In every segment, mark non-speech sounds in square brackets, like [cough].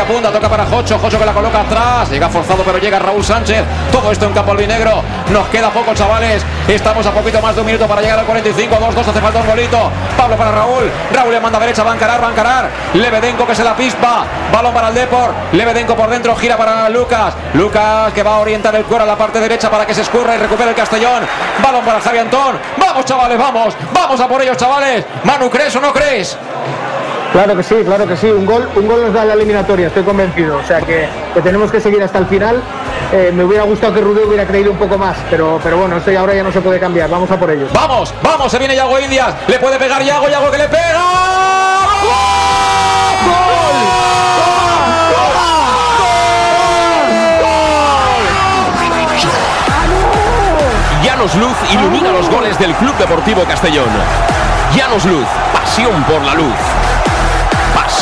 Media punta, toca para Jocho, Jocho que la coloca atrás, llega forzado pero llega Raúl Sánchez, todo esto en campo albinegro, nos queda poco chavales, estamos a poquito más de un minuto para llegar al 45, 2-2, hace falta un golito, Pablo para Raúl, Raúl le manda derecha, va a encarar, va a encarar, Lebedenko que se la pispa, balón para el Depor, Lebedenko por dentro, gira para Lucas, Lucas que va a orientar el cuero a la parte derecha para que se escurra y recupere el Castellón, balón para Javi Antón, vamos chavales, vamos, vamos a por ellos chavales, Manu, ¿crees o no crees? Claro que sí, claro que sí. Un gol, un gol nos da la eliminatoria, estoy convencido. O sea que, que tenemos que seguir hasta el final. Eh, me hubiera gustado que Rudé hubiera creído un poco más, pero, pero bueno, esto ya ahora ya no se puede cambiar. Vamos a por ellos. Vamos, vamos, se viene Yago Indias. Le puede pegar Yago, Yago que le pega. Llanos Luz ilumina los goles del Club Deportivo Castellón. Llanos Luz, pasión por la luz.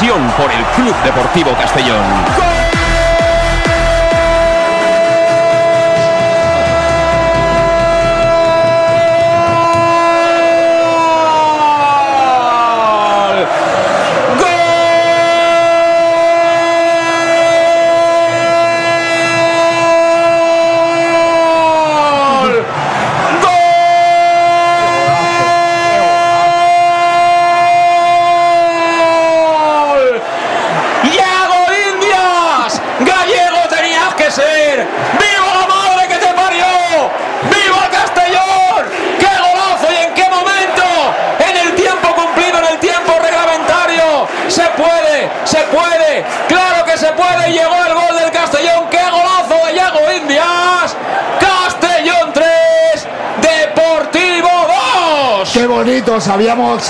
Por el Club Deportivo Castellón.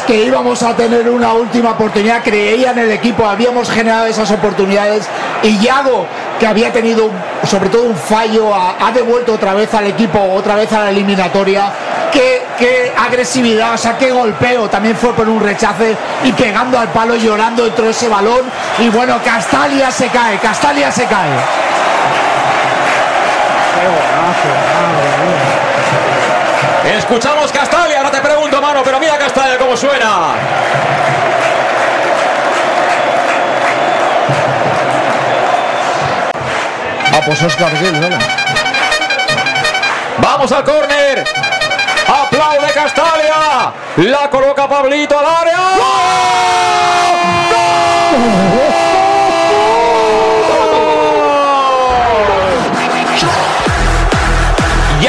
Que íbamos a tener una última oportunidad, creía en el equipo, habíamos generado esas oportunidades y Yago, que había tenido sobre todo un fallo, ha, devuelto otra vez al equipo, otra vez a la eliminatoria. Qué, qué agresividad, o sea, qué golpeo, también fue por un rechace y pegando al palo, llorando dentro de ese balón. Y bueno, Castalia se cae, Castalia se cae. Escuchamos Castalia, te pregunto, mano, pero mira Castalia cómo suena. Ah, pues Oscar Gil, ¿no? Vamos al córner. Aplaude Castalia. La coloca Pablito al área.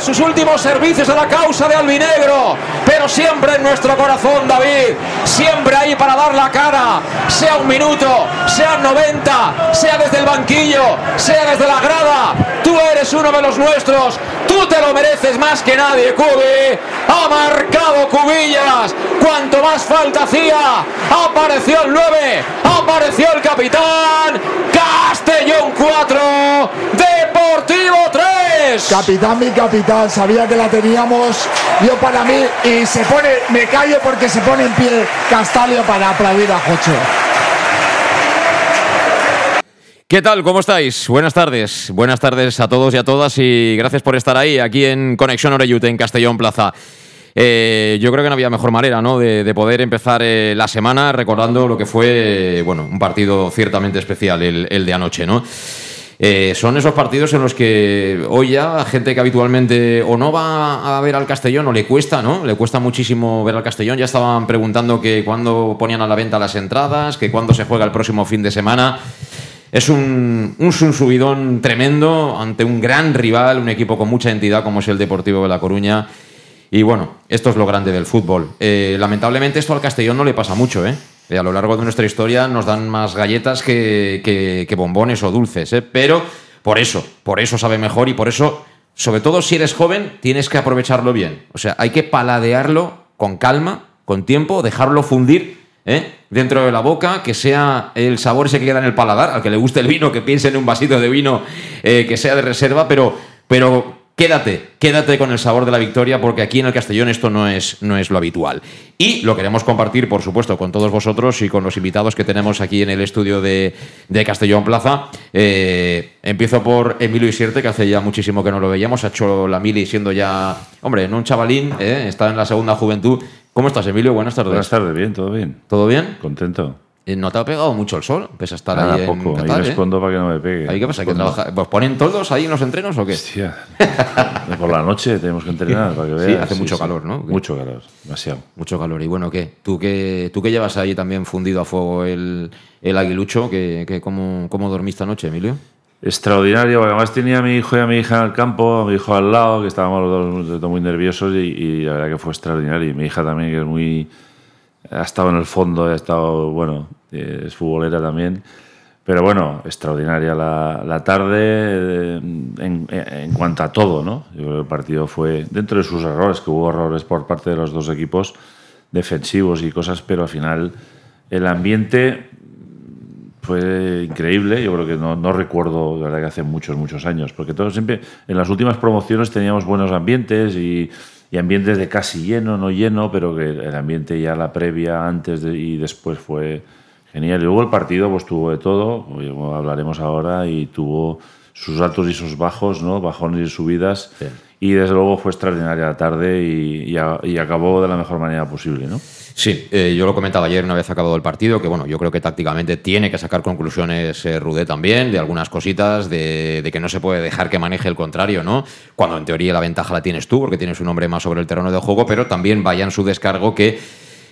Sus últimos servicios a la causa de Albinegro, pero siempre en nuestro corazón, David, siempre ahí para dar la cara, sea un minuto, sea 90, sea desde el banquillo, sea desde la grada, tú eres uno de los nuestros, tú te lo mereces más que nadie, Cubi, ha marcado Cubillas, cuanto más falta hacía, apareció el 9, apareció el capitán, Castellón 4, Deportivo 3. Capitán, mi capitán, sabía que la teníamos yo para mí y se pone, me callo porque se pone en pie Castalio para aplaudir a Jocho. ¿Qué tal? ¿Cómo estáis? Buenas tardes. Buenas tardes a todos y a todas y gracias por estar ahí, aquí en Conexión Oreyute, en Castellón Plaza. Eh, yo creo que no había mejor manera ¿no? de, poder empezar eh, la semana recordando lo que fue bueno, un partido ciertamente especial, el, de anoche. ¿no? Eh, son esos partidos en los que hoy ya gente que habitualmente o no va a ver al Castellón o le cuesta, ¿no? Le cuesta muchísimo ver al Castellón. Ya estaban preguntando que cuándo ponían a la venta las entradas, que cuándo se juega el próximo fin de semana. Es un, un, subidón tremendo ante un gran rival, un equipo con mucha entidad como es el Deportivo de La Coruña. Y bueno, esto es lo grande del fútbol. Eh, lamentablemente esto al Castellón no le pasa mucho, ¿eh? ¿eh? A lo largo de nuestra historia nos dan más galletas que, que, bombones o dulces, ¿eh? Pero por eso, por eso sabe mejor y por eso, sobre todo si eres joven, tienes que aprovecharlo bien. O sea, hay que paladearlo con calma, con tiempo, dejarlo fundir ¿eh? dentro de la boca, que sea el sabor ese que queda en el paladar, al que le guste el vino, que piense en un vasito de vino que sea de reserva, pero, pero Quédate, quédate con el sabor de la victoria porque aquí en el Castellón esto no es, no es lo habitual. Y lo queremos compartir, por supuesto, con todos vosotros y con los invitados que tenemos aquí en el estudio de, Castellón Plaza. Eh, empiezo por Emilio Isierte, que hace ya muchísimo que no lo veíamos. Ha hecho la mili siendo ya, hombre, no un chavalín, ¿eh? está en la segunda juventud. ¿Cómo estás, Emilio? Buenas tardes. Buenas tardes, bien, todo bien. ¿Todo bien? Contento. Eh, ¿No te ha pegado mucho el sol? Pese a estar Nada, ahí poco. en Qatar, ahí me escondo para que no me pegue. ¿Ahí qué pasa? ¿Que trabaja? ¿Pues ponen todos ahí en los entrenos o qué? Hostia. Por la noche tenemos que entrenar para que [laughs] veas. Sí, hace mucho calor, ¿no? Mucho calor, demasiado. Mucho calor. Y bueno, ¿qué? ¿Tú que, tú que llevas ahí también fundido a fuego el, el aguilucho? ¿qué, qué, cómo, ¿Cómo dormiste anoche, Emilio? Extraordinario, porque además tenía a mi hijo y a mi hija en el campo, a mi hijo al lado, que estábamos los dos muy nerviosos y, y la verdad que fue extraordinario. Y mi hija también, que es muy ha estado en el fondo, ha estado, bueno, eh, es futbolera también. Pero bueno, extraordinaria la, la tarde eh, en, en, cuanto a todo, ¿no? Yo creo que el partido fue, dentro de sus errores, que hubo errores por parte de los dos equipos defensivos y cosas, pero al final el ambiente fue increíble. Yo creo que no, no recuerdo, la verdad, que hace muchos, muchos años, porque todos siempre, en las últimas promociones teníamos buenos ambientes y y ambientes de casi lleno, no lleno, pero que el ambiente ya la previa, antes y después fue genial. Y luego el partido pues tuvo de todo, hablaremos ahora, y tuvo sus altos y sus bajos, ¿no? bajones y subidas. Y desde luego fue extraordinaria la tarde y, acabó de la mejor manera posible. ¿no? Sí, eh, yo lo comentaba ayer una vez acabado el partido, que bueno, yo creo que tácticamente tiene que sacar conclusiones eh, Rudé también, de algunas cositas, de, que no se puede dejar que maneje el contrario, ¿no? Cuando en teoría la ventaja la tienes tú, porque tienes un hombre más sobre el terreno de juego, pero también vaya en su descargo que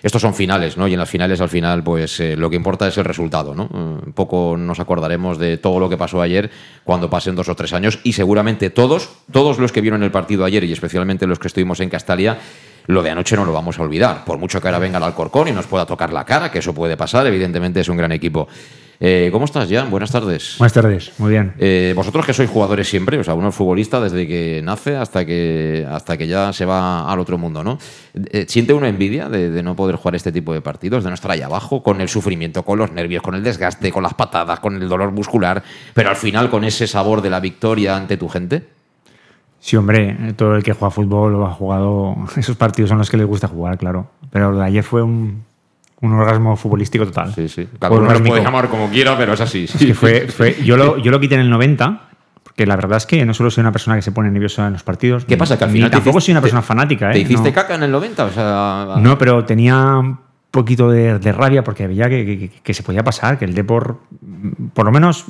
estos son finales, ¿no? Y en las finales, al final, pues eh, lo que importa es el resultado, ¿no? Un poco nos acordaremos de todo lo que pasó ayer cuando pasen dos o tres años y seguramente todos, todos los que vieron el partido ayer y especialmente los que estuvimos en Castalia, lo de anoche no lo vamos a olvidar. Por mucho que ahora venga el Alcorcón y nos pueda tocar la cara, que eso puede pasar, evidentemente es un gran equipo. Eh, ¿Cómo estás, Jan? Buenas tardes. Buenas tardes, muy bien. Eh, vosotros que sois jugadores siempre, o sea, uno es futbolista desde que nace hasta que, hasta que ya se va al otro mundo, ¿no? Eh, ¿Siente una envidia de, de, no poder jugar este tipo de partidos, de no estar ahí abajo, con el sufrimiento, con los nervios, con el desgaste, con las patadas, con el dolor muscular, pero al final con ese sabor de la victoria ante tu gente? Sí, hombre, todo el que juega fútbol o ha jugado, [laughs] esos partidos son los que les gusta jugar, claro. Pero lo de ayer fue un, un orgasmo futbolístico total. Sí, sí. Cada uno lo puede llamar como quiera, pero es así. Sí, fue, [laughs] fue, yo, lo, yo lo quité en el 90, porque la verdad es que no solo soy una persona que se pone nerviosa en los partidos. ¿Qué pasa? Que al final. tampoco soy una persona fanática, ¿eh? ¿Te hiciste caca en el 90? O sea... No, pero tenía poquito de, rabia porque veía que, que, se podía pasar, que el Depor, por lo menos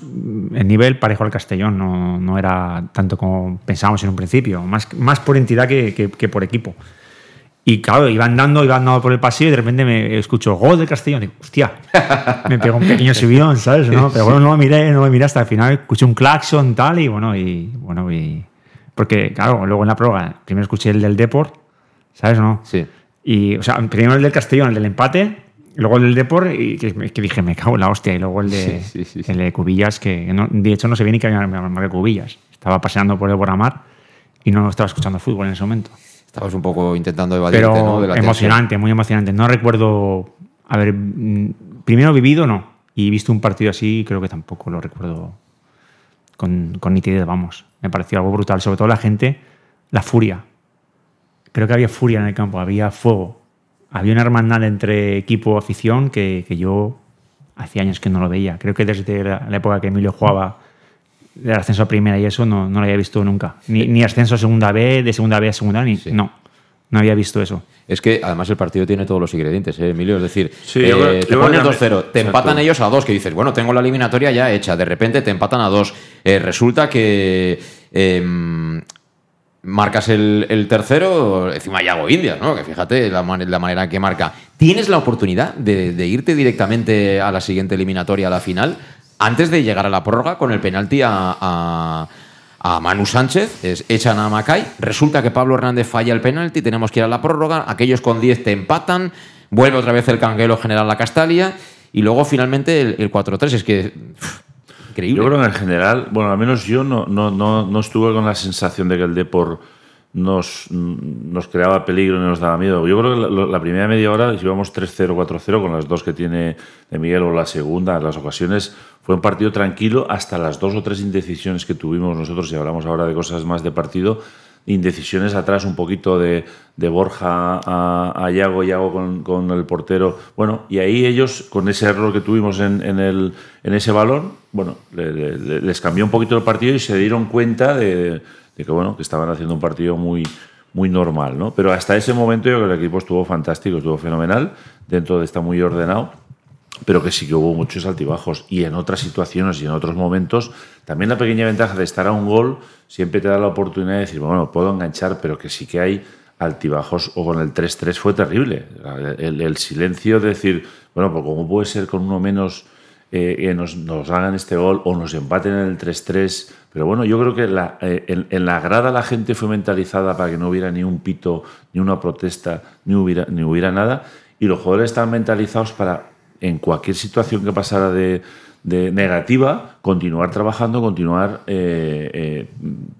el nivel parejo al Castellón, no, no era tanto como pensábamos en un principio, más, más por entidad que, por equipo. Y claro, iba andando, iba andando por el pasillo y de repente me escucho gol del Castellón. Y digo, hostia, me pegó un pequeño [laughs] subidón, ¿sabes? ¿no? Pero bueno, no me miré, no me miré hasta el final, escuché un claxon tal y bueno, y bueno, y Porque, claro, luego en la prueba, primero escuché el del Deport, ¿sabes no? Sí. Y, o sea, primero el del Castellón, el del empate, luego el del Deport, y que, que dije, me cago en la hostia, y luego el de, Sí, sí, sí. el de Cubillas, que no- de hecho no se ve ni que había marcado Cubillas. Estaba paseando por el Boramar y no estaba escuchando fútbol en ese momento. Estabas un poco intentando evadirte, Pero ¿no? De la tensión. emocionante, muy emocionante. No recuerdo haber mm, primero vivido, no. Y visto un partido así, creo que tampoco lo recuerdo con, con nitidez, vamos. Me pareció algo brutal. Sobre todo la gente, la furia. Creo que había furia en el campo, había fuego. Había una hermandad entre equipo y afición que, que yo hacía años que no lo veía. Creo que desde la, la época que Emilio jugaba del ascenso a primera y eso no, no lo había visto nunca. Ni, ni ascenso a segunda B, de segunda B a segunda, ni, Sí. no. No había visto eso. Es que además el partido tiene todos los ingredientes, ¿eh, Emilio. Es decir, Sí, eh, creo- te pones que 2-0, te empatan exacto. ellos a 2, que dices, bueno, tengo la eliminatoria ya hecha. De repente te empatan a 2. resulta que eh, marcas el, el tercero, encima Yago Indias, ¿no? Que fíjate la, man- la manera en que marca. ¿Tienes la oportunidad de, de irte directamente a la siguiente eliminatoria, a la final, antes de llegar a la prórroga con el penalti a, a- a Manu Sánchez? Es, echan a Macay, resulta que Pablo Hernández falla el penalti, tenemos que ir a la prórroga, aquellos con 10 te empatan, vuelve otra vez el canguelo general la Castalia y luego finalmente el, el 4-3. Es que... uf, increíble. Yo creo que en general, bueno, al menos yo no, no, no, no estuve con la sensación de que el Depor nos, creaba peligro y nos daba miedo. Yo creo que la, primera media hora, si íbamos 3-0, 4-0, con las dos que tiene de Miguel o la segunda, las ocasiones, fue un partido tranquilo hasta las dos o tres indecisiones que tuvimos nosotros, si hablamos ahora de cosas más de partido, indecisiones atrás, un poquito de, de Borja a, a Yago, Yago con, con el portero. Bueno, y ahí ellos, con ese error que tuvimos en, el, en ese balón, bueno, le- le- le- les cambió un poquito el partido y se dieron cuenta de, de que, bueno, que estaban haciendo un partido muy, muy normal, ¿no? Pero hasta ese momento yo que el equipo estuvo fantástico, estuvo fenomenal, dentro de está muy ordenado pero que sí que hubo muchos altibajos. Y en otras situaciones y en otros momentos, también la pequeña ventaja de estar a un gol siempre te da la oportunidad de decir, bueno, puedo enganchar, pero que sí que hay altibajos. O con el 3-3 fue terrible. El, el silencio de decir, bueno, pues ¿cómo puede ser con uno menos eh, nos, hagan este gol o nos empaten en el 3-3? Pero bueno, yo creo que eh, en, la grada la gente fue mentalizada para que no hubiera ni un pito, ni una protesta, ni hubiera, ni hubiera nada. Y los jugadores estaban mentalizados para en cualquier situación que pasara de, negativa, continuar trabajando, continuar eh, eh,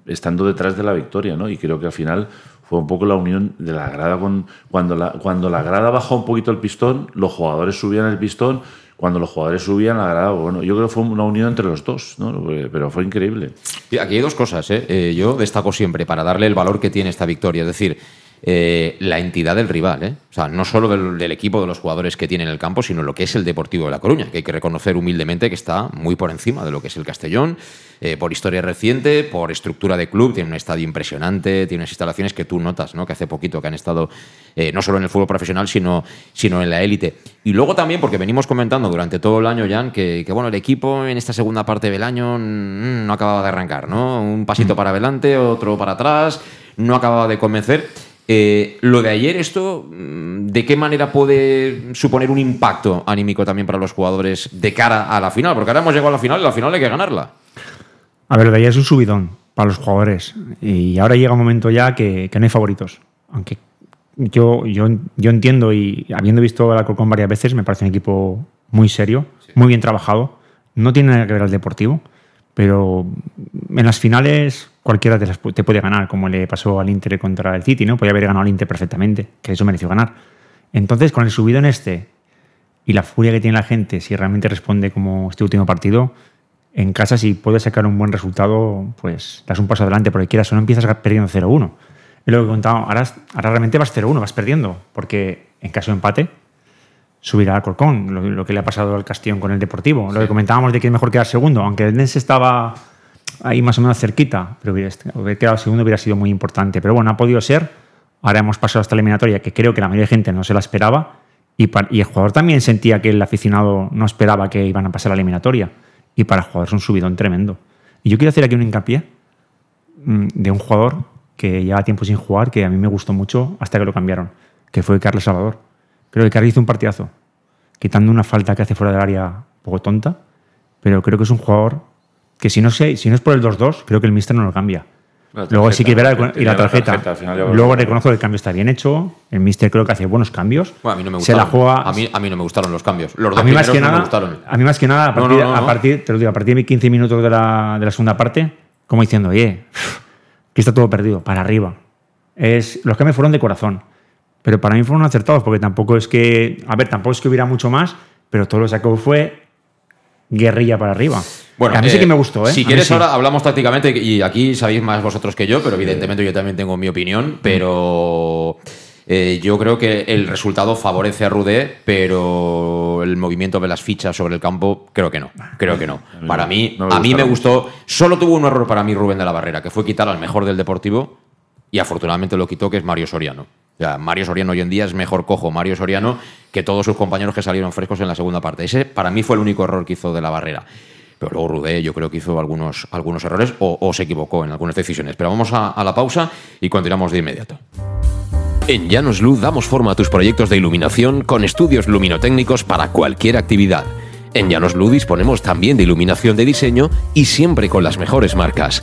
estando detrás de la victoria, ¿no? Y creo que al final fue un poco la unión de la grada con cuando cuando la grada bajó un poquito el pistón, los jugadores subían el pistón, cuando los jugadores subían la grada, bueno, yo creo que fue una unión entre los dos, ¿no? Pero fue increíble. Aquí hay dos cosas. ¿eh? Eh, yo destaco siempre para darle el valor que tiene esta victoria. Es decir, eh, la entidad del rival. ¿eh? O sea, no solo del, del equipo, de los jugadores que tiene en el campo, sino lo que es el Deportivo de La Coruña, que hay que reconocer humildemente que está muy por encima de lo que es el Castellón, eh, por historia reciente, por estructura de club. Tiene un estadio impresionante, tiene unas instalaciones que tú notas, ¿no? que hace poquito que han estado eh, no solo en el fútbol profesional, sino, sino en la élite. Y luego también, porque venimos comentando durante todo el año, Jan, que, que, bueno, el equipo en esta segunda parte del año mm, no acababa de arrancar, ¿no? Un pasito para adelante, otro para atrás, no acababa de convencer. Eh, lo de ayer, esto, mm, ¿de qué manera puede suponer un impacto anímico también para los jugadores de cara a la final? Porque ahora hemos llegado a la final y la final hay que ganarla. A ver, lo de ayer es un subidón para los jugadores. Y ahora llega un momento ya que, que no hay favoritos. Aunque yo, yo, yo entiendo y habiendo visto al Alcorcón varias veces, me parece un equipo muy serio, muy bien trabajado. No tiene nada que ver al deportivo, pero en las finales cualquiera te, las te puede ganar, como le pasó al Inter contra el City, ¿no? Podía haber ganado al Inter perfectamente, que eso mereció ganar. Entonces, con el subidón este y la furia que tiene la gente, si realmente responde como este último partido, en casa si puedes sacar un buen resultado, pues das un paso adelante, porque quieras o no empiezas perdiendo 0-1. Es lo que contaba, ahora, ahora realmente vas 0-1, vas perdiendo, porque en caso de empate subirá al Corcón, lo, lo que le ha pasado al Castellón con el Deportivo. Lo que comentábamos de que es mejor quedar segundo, aunque el Dense estaba ahí más o menos cerquita, pero hubiera, quedado segundo hubiera sido muy importante. Pero bueno, ha podido ser. Ahora hemos pasado hasta la eliminatoria, que creo que la mayoría de gente no se la esperaba. Y, pa- y el jugador también sentía que el aficionado no esperaba que iban a pasar la eliminatoria. Y para el jugador es un subidón tremendo. Y yo quiero hacer aquí un hincapié mm, de un jugador que lleva tiempo sin jugar, que a mí me gustó mucho hasta que lo cambiaron, que fue Carlos Salvador. Creo que Carlos hizo un partidazo, quitando una falta que hace fuera del área un poco tonta, pero creo que es un jugador que si no, sé, si no es por el 2-2, creo que el míster no lo cambia. Luego sí que verdad, y la la tarjeta. Luego reconozco que el cambio está bien hecho. El Mister creo que hace buenos cambios. Bueno, a mí no me Se gustaron. la juega. a, mí, a mí no me gustaron los cambios. Los dos a mí más que no me nada, gustaron. a mí más que nada, a partir, no, no, a no. partir, te lo digo, a partir de 15 minutos de la, de la segunda parte, como diciendo, oye, [sighs] que está todo perdido, para arriba. Es, los cambios fueron de corazón, pero para mí fueron acertados, porque tampoco es que, a ver, tampoco es que hubiera mucho más, pero todo lo que sacó fue guerrilla para arriba. Bueno, a mí sí eh, que me gustó, ¿eh? Si quieres, sí. ahora hablamos tácticamente y aquí sabéis más vosotros que yo, pero evidentemente yo también tengo mi opinión, pero eh, yo creo que el resultado favorece a Rudé, pero el movimiento de las fichas sobre el campo creo que no, creo que no. Para mí, no a mí me gustó, solo tuvo un error para mí Rubén de la Barrera, que fue quitar al mejor del Deportivo y afortunadamente lo quitó, que es Mario Soriano. Mario Soriano hoy en día es mejor cojo Mario Soriano que todos sus compañeros que salieron frescos en la segunda parte. Ese para mí fue el único error que hizo de la barrera. Pero luego Rudé yo creo que hizo algunos, algunos errores o, se equivocó en algunas decisiones. Pero vamos a, la pausa y continuamos de inmediato. En Llanos Luz damos forma a tus proyectos de iluminación con estudios luminotécnicos para cualquier actividad. En Llanos Luz disponemos también de iluminación de diseño y siempre con las mejores marcas.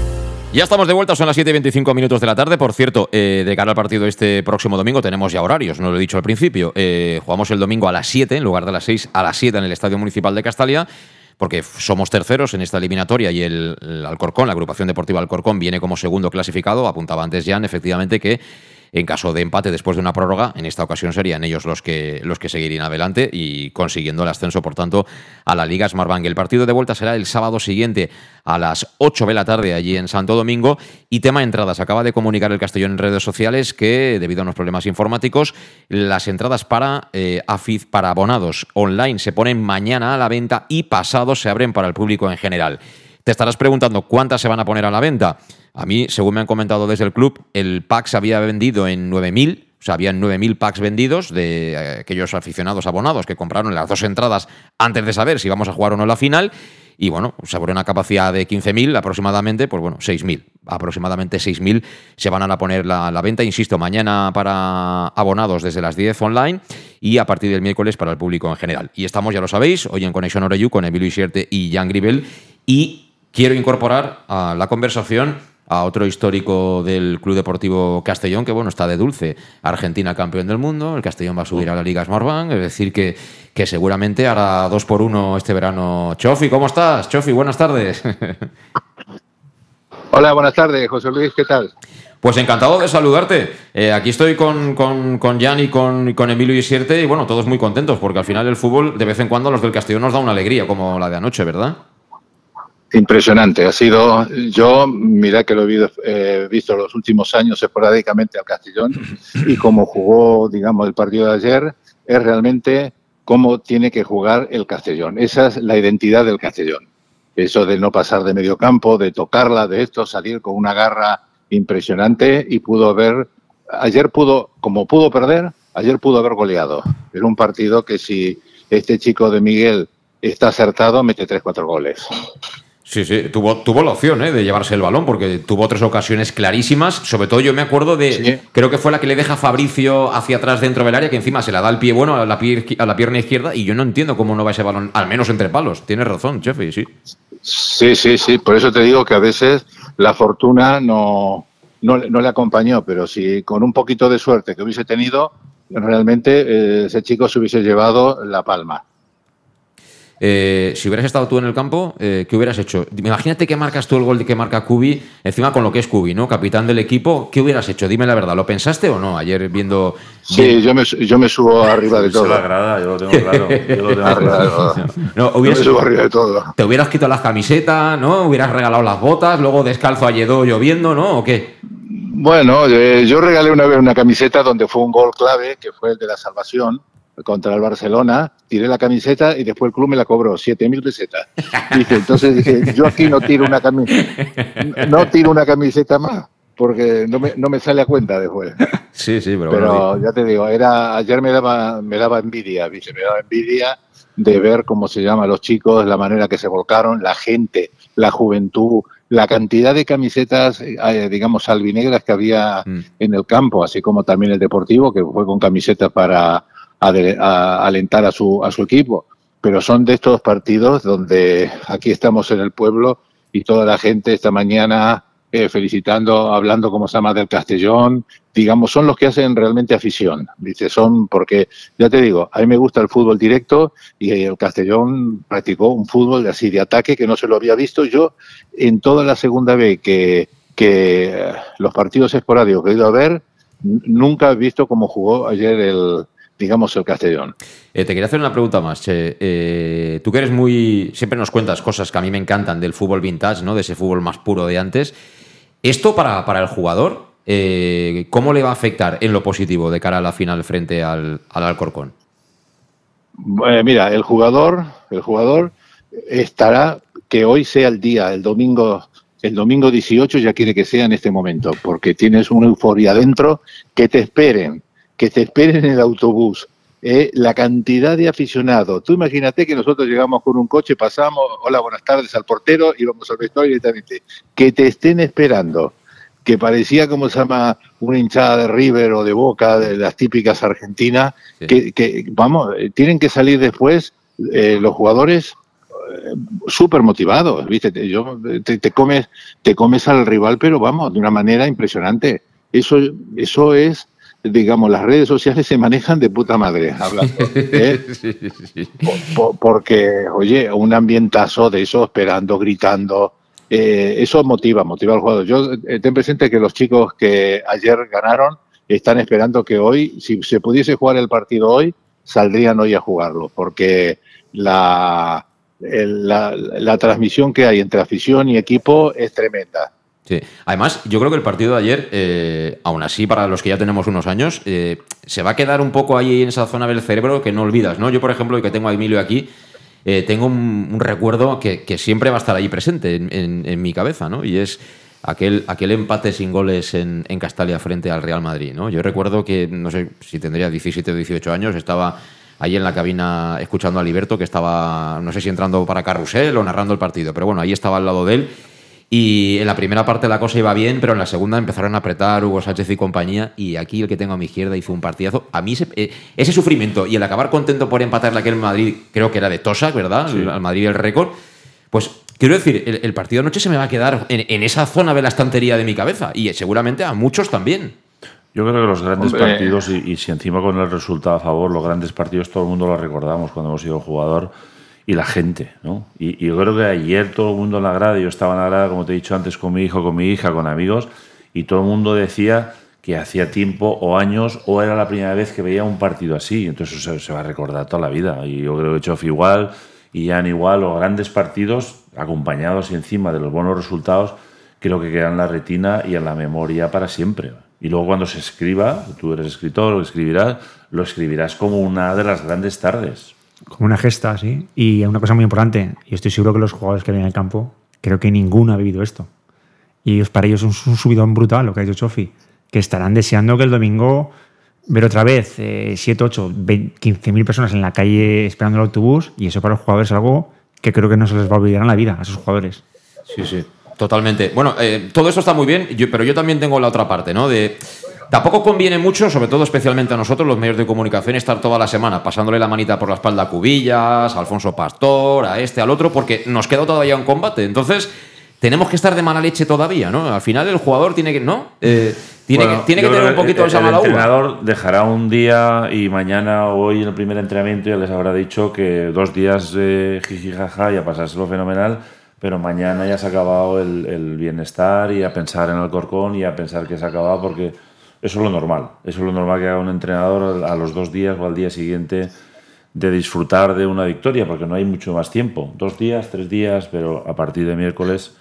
Ya estamos de vuelta, son las 7 y 25 minutos de la tarde. Por cierto, eh, de cara al partido este próximo domingo tenemos ya horarios, no lo he dicho al principio. Eh, jugamos el domingo a las 7 en lugar de las 6 a las 7 en el Estadio Municipal de Castalia, porque somos terceros en esta eliminatoria y el, el Alcorcón, la agrupación deportiva Alcorcón, viene como segundo clasificado. Apuntaba antes Jan, efectivamente, que en caso de empate después de una prórroga, en esta ocasión serían ellos los que, los que seguirían adelante y consiguiendo el ascenso, por tanto, a la Liga Smartbank. El partido de vuelta será el sábado siguiente a las 8 de la tarde allí en Santo Domingo. Y tema entradas, acaba de comunicar el Castellón en redes sociales que, debido a unos problemas informáticos, las entradas para, eh, para abonados online se ponen mañana a la venta y pasado se abren para el público en general. Te estarás preguntando cuántas se van a poner a la venta. A mí, según me han comentado desde el club, el pack se había vendido en 9.000, o sea, habían 9.000 packs vendidos de eh, aquellos aficionados abonados que compraron las dos entradas antes de saber si íbamos a jugar o no la final. Y bueno, sobre una capacidad de 15.000 aproximadamente, pues bueno, 6.000. Aproximadamente 6.000 se van a poner la, la, venta, insisto, mañana para abonados desde las 10 online y a partir del miércoles para el público en general. Y estamos, ya lo sabéis, hoy en Conexión Oreyu con Emilio Isierte y Jan Gribel. Y quiero incorporar a la conversación a otro histórico del Club Deportivo Castellón, que bueno, está de dulce. Argentina campeón del mundo, el Castellón va a subir a la Liga Smartbank, es decir, que, que seguramente hará dos por uno este verano. Chofi, ¿cómo estás? Chofi, buenas tardes. [laughs] Hola, buenas tardes, José Luis, ¿qué tal? Pues encantado de saludarte. Eh, aquí estoy con, con, con Jan y con, con Emilio y Sierte y bueno, todos muy contentos porque al final el fútbol de vez en cuando a los del Castellón nos da una alegría como la de anoche, ¿verdad? Impresionante, ha sido, yo, mira que lo he eh, visto los últimos años esporádicamente al Castellón y como jugó, digamos, el partido de ayer, es realmente cómo tiene que jugar el Castellón. Esa es la identidad del Castellón. Eso de no pasar de medio campo, de tocarla, de esto, salir con una garra impresionante y pudo ver, ayer pudo, como pudo perder, ayer pudo haber goleado. Era un partido que si este chico de Miguel está acertado, mete tres, cuatro goles. Sí, sí, tuvo, tuvo la opción ¿eh? de llevarse el balón porque tuvo tres ocasiones clarísimas. Sobre todo yo me acuerdo de, creo que fue la que le deja Fabricio hacia atrás dentro del área, que encima se la da el pie bueno a la, a la pierna izquierda y yo no entiendo cómo no va ese balón, al menos entre palos. Tienes razón, Chefe, sí. Sí, sí, sí. Por eso te digo que a veces la fortuna no, no, no le acompañó, pero si con un poquito de suerte que hubiese tenido, realmente eh, ese chico se hubiese llevado la palma. Eh, si hubieras estado tú en el campo, eh, ¿qué hubieras hecho? Imagínate que marcas tú el gol de que marca Kubi, encima con lo que es Kubi, ¿no? Capitán del equipo, ¿qué hubieras hecho? Dime la verdad, ¿lo pensaste o no? Ayer viendo. Sí, yo me, yo me subo arriba de todo. Se agrada, yo lo tengo claro. Yo lo tengo claro. no, hubieras, yo me subo arriba de todo. Te hubieras quitado las camisetas, ¿no? Hubieras regalado las botas, luego descalzo a Lledó lloviendo, ¿no? ¿O qué? Bueno, eh, yo regalé una vez una camiseta donde fue un gol clave, que fue el de la salvación contra el Barcelona, tiré la camiseta y después el club me la cobró, 7.000 pesetas. Dice, entonces dije, yo aquí no tiro una camiseta, no tiro una camiseta más, porque no me, no me sale a cuenta después. Sí, sí, pero, pero ya te digo, era ayer me daba, me daba envidia, ¿viste? me daba envidia de ver cómo se llama los chicos, la manera que se volcaron, la gente, la juventud, la cantidad de camisetas, eh, digamos, albinegras que había mm. en el campo, así como también el deportivo, que fue con camisetas para alentar a su, a su equipo. Pero son de estos partidos donde aquí estamos en el pueblo y toda la gente esta mañana eh, felicitando, hablando como se llama del Castellón, digamos, son los que hacen realmente afición. Dice, son porque, ya te digo, a mí me gusta el fútbol directo y el Castellón practicó un fútbol así de ataque que no se lo había visto yo en toda la segunda vez que, que los partidos esporádicos que he ido a ver, nunca he visto cómo jugó ayer el, digamos, el Castellón. Eh, te quería hacer una pregunta más, Che. Eh, tú que eres muy... Siempre nos cuentas cosas que a mí me encantan del fútbol vintage, ¿no? De ese fútbol más puro de antes. ¿Esto para, para el jugador, eh, cómo le va a afectar en lo positivo de cara a la final frente al, al Alcorcón? mira, el jugador, el jugador estará que hoy sea el día, el domingo el domingo 18 ya quiere que sea en este momento, porque tienes una euforia dentro que te esperen, que te esperen en el autobús, eh, la cantidad de aficionados. Tú imagínate que nosotros llegamos con un coche, pasamos, hola, buenas tardes al portero y vamos al vestuario directamente. Que te estén esperando, que parecía como se llama una hinchada de River o de Boca, de las típicas argentinas, que, vamos, eh, tienen que salir después eh, los jugadores súper motivados, ¿viste? Yo, te, te, comes, te comes al rival, pero vamos, de una manera impresionante. Eso, eso es digamos, las redes sociales se manejan de puta madre, hablando. [laughs] ¿eh? porque, oye, un ambientazo de eso, esperando, gritando, eh, eso motiva, motiva al jugador. Yo eh, ten presente que los chicos que ayer ganaron están esperando que hoy, si se pudiese jugar el partido hoy, saldrían hoy a jugarlo, porque la, la, la transmisión que hay entre afición y equipo es tremenda. Sí. Además, yo creo que el partido de ayer, eh, aún así, para los que ya tenemos unos años, eh, se va a quedar un poco ahí en esa zona del cerebro que no olvidas, ¿no? Yo, por ejemplo, y que tengo a Emilio aquí, eh, tengo un, recuerdo que, que siempre va a estar ahí presente en, en- en mi cabeza, ¿no? Y es aquel, aquel empate sin goles en, en Castalia frente al Real Madrid, ¿no? Yo recuerdo que, no sé si tendría 17 o 18 años, estaba ahí en la cabina escuchando a Liberto, que estaba, no sé si entrando para Carrusel o narrando el partido, pero bueno, ahí estaba al lado de él. Y en la primera parte la cosa iba bien, pero en la segunda empezaron a apretar Hugo Sánchez y compañía. Y aquí el que tengo a mi izquierda hizo un partidazo. A mí ese, eh, ese sufrimiento y el acabar contento por empatarle aquel Madrid, creo que era de Tosa, ¿verdad? Sí. Al Madrid el récord. Pues quiero decir, el, el partido de anoche se me va a quedar en, en esa zona de la estantería de mi cabeza. Y seguramente a muchos también. Yo creo que los grandes Hombre. partidos, y, y si encima con el resultado a favor, los grandes partidos todo el mundo los recordamos cuando hemos sido jugador y la gente, ¿no? Y, yo creo que ayer todo el mundo en la grada, yo estaba en la grada, como te he dicho antes, con mi hijo, con mi hija, con amigos, y todo el mundo decía que hacía tiempo o años o era la primera vez que veía un partido así. Entonces eso se, va a recordar toda la vida. Y yo creo que Chof igual y Jan igual, los grandes partidos acompañados y encima de los buenos resultados, creo que quedan en la retina y en la memoria para siempre. Y luego cuando se escriba, tú eres escritor, lo escribirás, lo escribirás como una de las grandes tardes. Como una gesta, sí. Y una cosa muy importante, yo estoy seguro que los jugadores que ven al campo, creo que ninguno ha vivido esto. Y ellos- para ellos es un, subidón brutal lo que ha hecho Chofi, que estarán deseando que el domingo ver otra vez eh, 7, 8, 15 mil personas en la calle esperando el autobús y eso para los jugadores es algo que creo que no se les va a olvidar en la vida, a esos jugadores. Sí, sí. Totalmente. Bueno, eh, todo eso está muy bien, yo- pero yo también tengo la otra parte, ¿no? De. Tampoco conviene mucho, sobre todo especialmente a nosotros, los medios de comunicación, estar toda la semana pasándole la manita por la espalda a Cubillas, a Alfonso Pastor, a este, al otro, porque nos queda todavía un combate. Entonces, tenemos que estar de mala leche todavía, ¿no? Al final el jugador tiene que. ¿No? Eh, tiene Bueno, que, tiene que yo tener un poquito el, esa el mala uva. entrenador dejará un día y mañana o hoy en el primer entrenamiento ya les habrá dicho que dos días de jiji jaja y a pasárselo fenomenal, pero mañana ya se ha acabado el, el bienestar y a pensar en el corcón y a pensar que se ha acabado porque eso es lo normal. Eso es lo normal que haga un entrenador a los dos días o al día siguiente de disfrutar de una victoria, porque no hay mucho más tiempo. Dos días, tres días, pero a partir de miércoles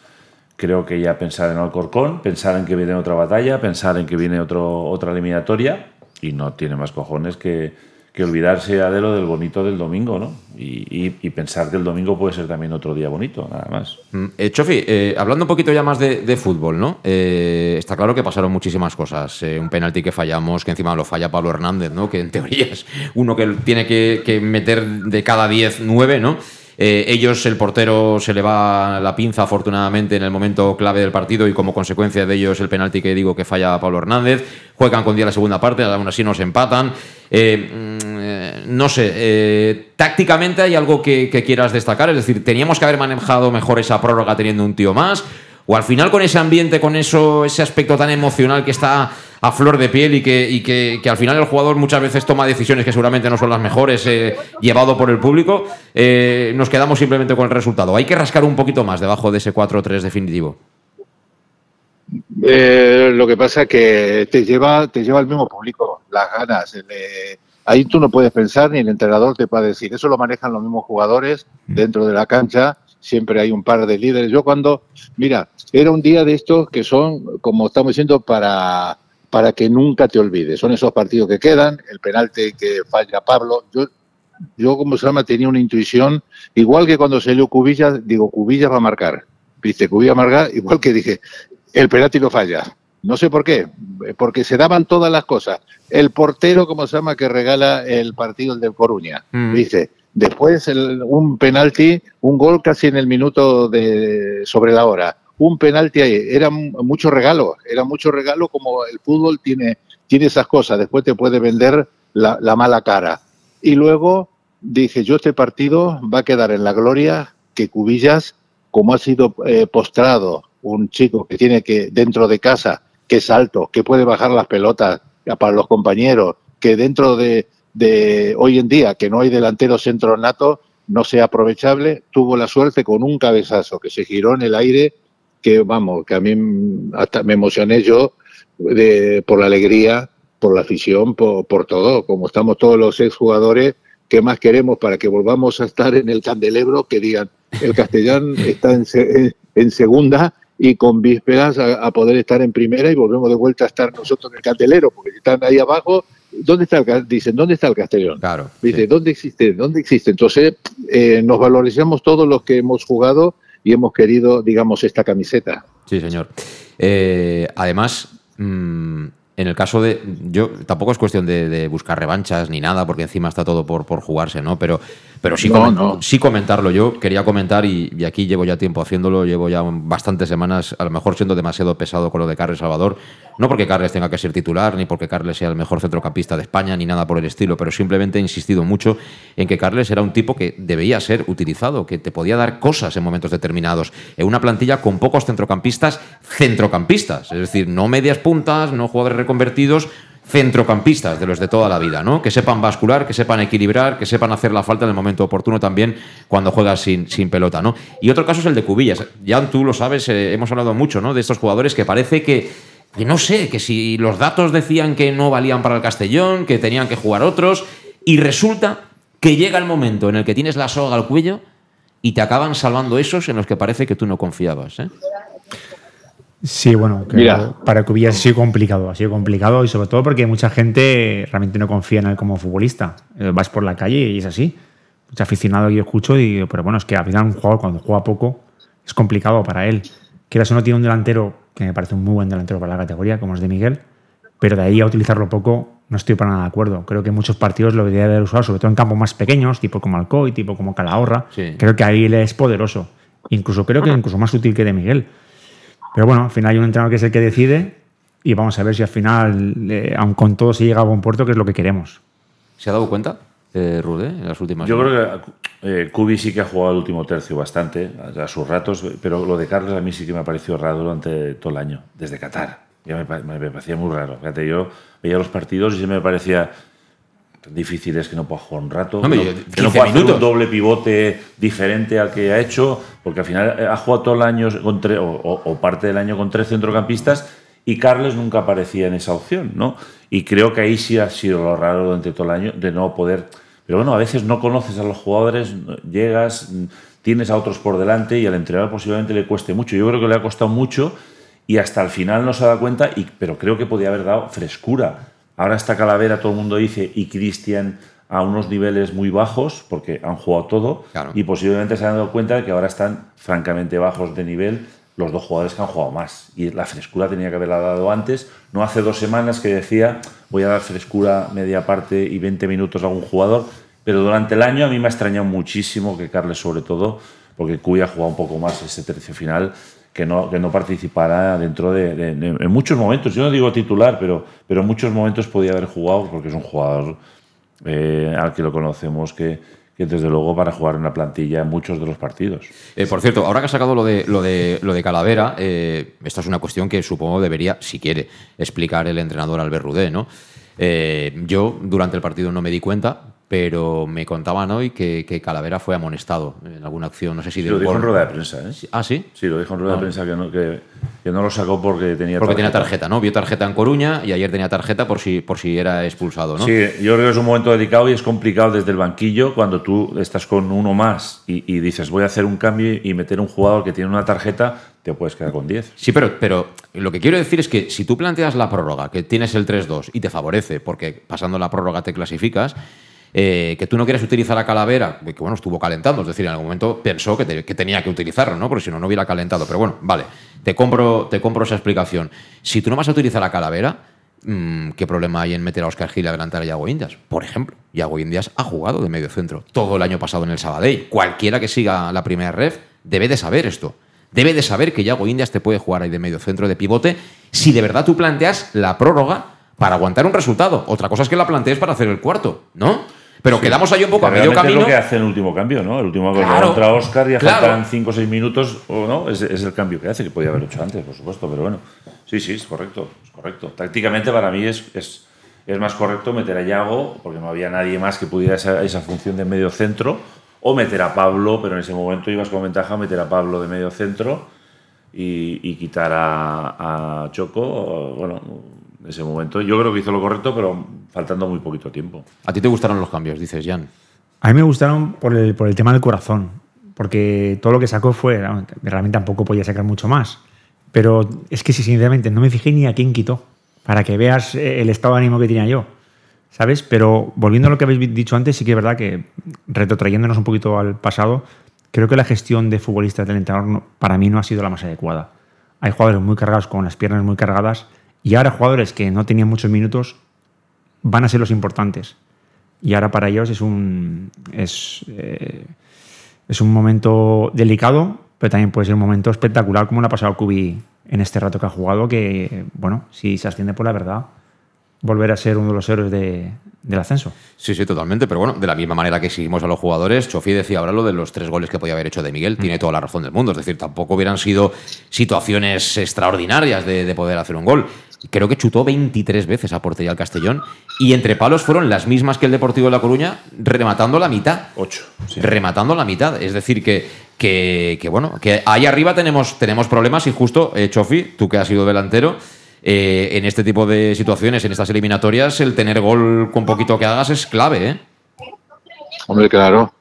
creo que ya pensar en Alcorcón, pensar en que viene otra batalla, pensar en que viene otro, otra eliminatoria y no tiene más cojones que, que olvidarse ya de lo del bonito del domingo, ¿no? Y, y- y pensar que el domingo puede ser también otro día bonito, nada más. Mm, eh, Chofi, eh, hablando un poquito ya más de, fútbol, ¿no? Eh, está claro que pasaron muchísimas cosas. Eh, un penalti que fallamos, que encima lo falla Pablo Hernández, ¿no? Que en teoría es uno que tiene que, que meter de cada 10, 9, ¿no? Eh, ellos, el portero se le va la pinza afortunadamente en el momento clave del partido y como consecuencia de ellos el penalti que digo que falla Pablo Hernández. Juegan con día la segunda parte, aún así nos empatan. Eh, mm, no sé, eh, tácticamente hay algo que, que quieras destacar, es decir, teníamos que haber manejado mejor esa prórroga teniendo un tío más, o al final con ese ambiente, con eso, ese aspecto tan emocional que está a flor de piel y que, y que, que al final el jugador muchas veces toma decisiones que seguramente no son las mejores, eh, llevado por el público, eh, nos quedamos simplemente con el resultado. Hay que rascar un poquito más debajo de ese 4-3 definitivo. Eh, lo que pasa es que te lleva, te lleva el mismo público, las ganas. el, eh, ahí tú no puedes pensar ni el entrenador te puede decir. Eso lo manejan los mismos jugadores dentro de la cancha. Siempre hay un par de líderes. Yo cuando, mira, era un día de estos que son, como estamos diciendo, para, para que nunca te olvides. Son esos partidos que quedan, el penalti que falla Pablo. Yo, yo como se llama, tenía una intuición, igual que cuando salió Cubillas, digo, Cubillas va a marcar. Viste, Cubillas va a marcar, [laughs] igual que dije, el penalti lo falla. No sé por qué, porque se daban todas las cosas. El portero, como se llama, que regala el partido el de Coruña, Mm. ¿viste? Después el- un penalti, un gol casi en el minuto de sobre la hora. Un penalti ahí, era mucho regalo, era mucho regalo como el fútbol tiene, tiene esas cosas. Después te puede vender la, la mala cara. Y luego dije, yo este partido va a quedar en la gloria que Cubillas, como ha sido eh, postrado, un chico que tiene que, dentro de casa, que es alto, que puede bajar las pelotas para los compañeros, que dentro de, de hoy en día, que no hay delantero centro nato, no sea aprovechable, tuvo la suerte con un cabezazo que se giró en el aire, que vamos, que a mí hasta me emocioné yo de, por la alegría por la afición, por, por todo, como estamos todos los exjugadores, ¿qué más queremos para que volvamos a estar en el candelebro? Que digan, el Castellán [laughs] está en, en segunda y con vísperas a, a poder estar en primera y volvemos de vuelta a estar nosotros en el candelero, porque están ahí abajo, ¿dónde está el, dicen, ¿dónde está el Castellón? Claro. Dice, ¿dónde existe? ¿Dónde existe? Entonces, eh, nos valorizamos todos los que hemos jugado y hemos querido, digamos, esta camiseta. Sí, señor. Eh, además, mm, en el caso de. Yo tampoco es cuestión de, de buscar revanchas ni nada, porque encima está todo por, por jugarse, ¿no? Pero, pero sí, No, comen- no. sí comentarlo. Yo quería comentar, y, y aquí llevo ya tiempo haciéndolo, llevo ya bastantes semanas, a lo mejor siendo demasiado pesado con lo de Carles Salvador. No porque Carles tenga que ser titular, ni porque Carles sea el mejor centrocampista de España, ni nada por el estilo, pero simplemente he insistido mucho en que Carles era un tipo que debía ser utilizado, que te podía dar cosas en momentos determinados, en una plantilla con pocos centrocampistas, centrocampistas, es decir, no medias puntas, no jugadores reconvertidos, centrocampistas de los de toda la vida, ¿no? Que sepan bascular, que sepan equilibrar, que sepan hacer la falta en el momento oportuno también cuando juegas sin, sin pelota, ¿no? Y otro caso es el de Cubillas. Ya tú lo sabes, eh, hemos hablado mucho, ¿no? De estos jugadores que parece que, que no sé, que si los datos decían que no valían para el Castellón, que tenían que jugar otros, y resulta que llega el momento en el que tienes la soga al cuello y te acaban salvando esos en los que parece que tú no confiabas, ¿eh? Sí, bueno, que Mira. para Cubillas ha sido complicado, ha sido complicado y sobre todo porque mucha gente realmente no confía en él como futbolista. Eh, Vas por la calle y es así. Mucho aficionado que yo escucho y digo, pero bueno, es que al final un jugador cuando juega poco es complicado para él. Quieras o no tiene un delantero que me parece un muy buen delantero para la categoría, como es de Miguel, pero de ahí a utilizarlo poco no estoy para nada de acuerdo. Creo que en muchos partidos lo debería haber usado, sobre todo en campos más pequeños, tipo como Alcoy, tipo como Calahorra. Sí. Creo que ahí él es poderoso. Incluso creo que incluso más útil que de Miguel. Pero bueno, al final hay un entrenador que es el que decide y vamos a ver si al final, eh, aun con todo, se llega a buen puerto, que es lo que queremos. ¿Se ha dado cuenta, eh, Rude, en las últimas Yo creo que eh, Kubi sí que ha jugado el último tercio bastante, a, a sus ratos, pero lo de Carlos a mí sí que me ha parecido raro durante todo el año, desde Qatar. Ya me, pa- me parecía muy raro. Fíjate, yo veía los partidos y se me parecía difícil es que no pueda jugar un rato, Hombre, que no, que 15 no pueda hacer un doble pivote diferente al que ha hecho, porque al final eh, ha jugado todo el año con tre- o, o- o parte del año con tres centrocampistas y Carles nunca aparecía en esa opción, ¿no? Y creo que ahí sí ha sido lo raro durante todo el año de no poder. Pero bueno, a veces no conoces a los jugadores, llegas, tienes a otros por delante y al entrenador posiblemente le cueste mucho. Yo creo que le ha costado mucho y hasta el final no se ha dado cuenta, y, pero creo que podía haber dado frescura. Ahora está Calavera, todo el mundo dice, y Cristian a unos niveles muy bajos, porque han jugado todo, y posiblemente se han dado cuenta de que ahora están francamente bajos de nivel los dos jugadores que han jugado más. Y la frescura tenía que haberla dado antes, no hace dos semanas que decía, voy a dar frescura media parte y 20 minutos a algún jugador, pero durante el año a mí me ha extrañado muchísimo que Carles, sobre todo, porque Cuy ha jugado un poco más ese tercio final, que no, que no participara dentro de, en muchos momentos. Yo no digo titular, pero, pero en muchos momentos podía haber jugado, porque es un jugador eh, al que lo conocemos que, desde luego para jugar en la plantilla en muchos de los partidos. Eh, por cierto, ahora que has sacado lo de, lo de, lo de Calavera, eh, esta es una cuestión que supongo debería, si quiere, explicar el entrenador Albert Rudé, ¿no? Yo durante el partido no me di cuenta, pero me contaban hoy que, que Calavera fue amonestado en alguna acción, no sé si Sí, de lo dijo en rueda de prensa, ¿eh? Ah, ¿sí? Sí, lo dijo en rueda Ah. de prensa que no, que, que no lo sacó porque tenía Porque tenía tarjeta, ¿no? Vio tarjeta en Coruña y ayer tenía tarjeta por si, por si era expulsado, ¿no? Sí, yo creo que es un momento delicado y es complicado desde el banquillo cuando tú estás con uno más y, y dices voy a hacer un cambio y meter un jugador que tiene una tarjeta, te puedes quedar con 10. Sí, pero, pero lo que quiero decir es que si tú planteas la prórroga, que tienes el 3-2 y te favorece, porque pasando la prórroga te clasificas, eh, que tú no quieres utilizar a Calavera, que bueno, estuvo calentando, es decir, en algún momento pensó que, te- tenía que utilizarlo, ¿no? Porque si no, no hubiera calentado. Pero bueno, vale, te compro, te compro esa explicación. Si tú no vas a utilizar a Calavera, mm, ¿qué problema hay en meter a Oscar Gil a adelantar a Yago Indias? Por ejemplo, Yago Indias ha jugado de medio centro todo el año pasado en el Sabadell. Cualquiera que siga la primera ref debe de saber esto. Debe de saber que Yago Indias te puede jugar ahí de medio centro de pivote si de verdad tú planteas la prórroga para aguantar un resultado. Otra cosa es que la plantees para hacer el cuarto, ¿no? Pero Sí. quedamos ahí un poco a Que medio realmente camino. Es lo que hace en el último cambio, ¿no? El último cambio Claro. contra Oscar y Claro. faltan 5 o 6 minutos, o no, es, es el cambio que hace, que podía haber hecho antes, por supuesto, pero bueno. Sí, sí, es correcto, es correcto. Tácticamente para mí es, es, es más correcto meter a Yago, porque no había nadie más que pudiera esa, esa función de medio centro, o meter a Pablo, pero en ese momento ibas con ventaja, meter a Pablo de medio centro y, y quitar a, a Choco, bueno, ese momento. Yo creo que hizo lo correcto, pero faltando muy poquito tiempo. ¿A ti te gustaron los cambios, dices, Jan? A mí me gustaron por el, por el tema del corazón, porque todo lo que sacó fue, realmente tampoco podía sacar mucho más, pero es que si sinceramente no me fijé ni a quién quitó, para que veas eh, el estado de ánimo que tenía yo, ¿sabes? Pero volviendo a lo que habéis dicho antes, sí que es verdad que retrotrayéndonos un poquito al pasado, creo que la gestión de futbolistas del entrenador no- para mí no ha sido la más adecuada. Hay jugadores muy cargados con las piernas muy cargadas y ahora jugadores que no tenían muchos minutos van a ser los importantes. Y ahora para ellos es un, es, eh, es un momento delicado, pero también puede ser un momento espectacular, como le ha pasado Kubi en este rato que ha jugado, que, bueno, si se asciende por la verdad, volver a ser uno de los héroes de- del ascenso. Sí, sí, totalmente. Pero bueno, de la misma manera que seguimos a los jugadores, Chofi decía ahora lo de los tres goles que podía haber hecho de Miguel. Tiene toda la razón del mundo. Es decir, tampoco hubieran sido situaciones extraordinarias de, de poder hacer un gol. Creo que chutó 23 veces a portería al Castellón y entre palos fueron las mismas que el Deportivo de La Coruña, rematando la mitad. Ocho. Rematando la mitad. Es decir, que, que, que, bueno, que ahí arriba tenemos, tenemos problemas y justo, eh, Chofi, tú que has sido delantero, eh, en este tipo de situaciones, en estas eliminatorias, el tener gol con poquito que hagas es clave, ¿eh? Hombre, claro.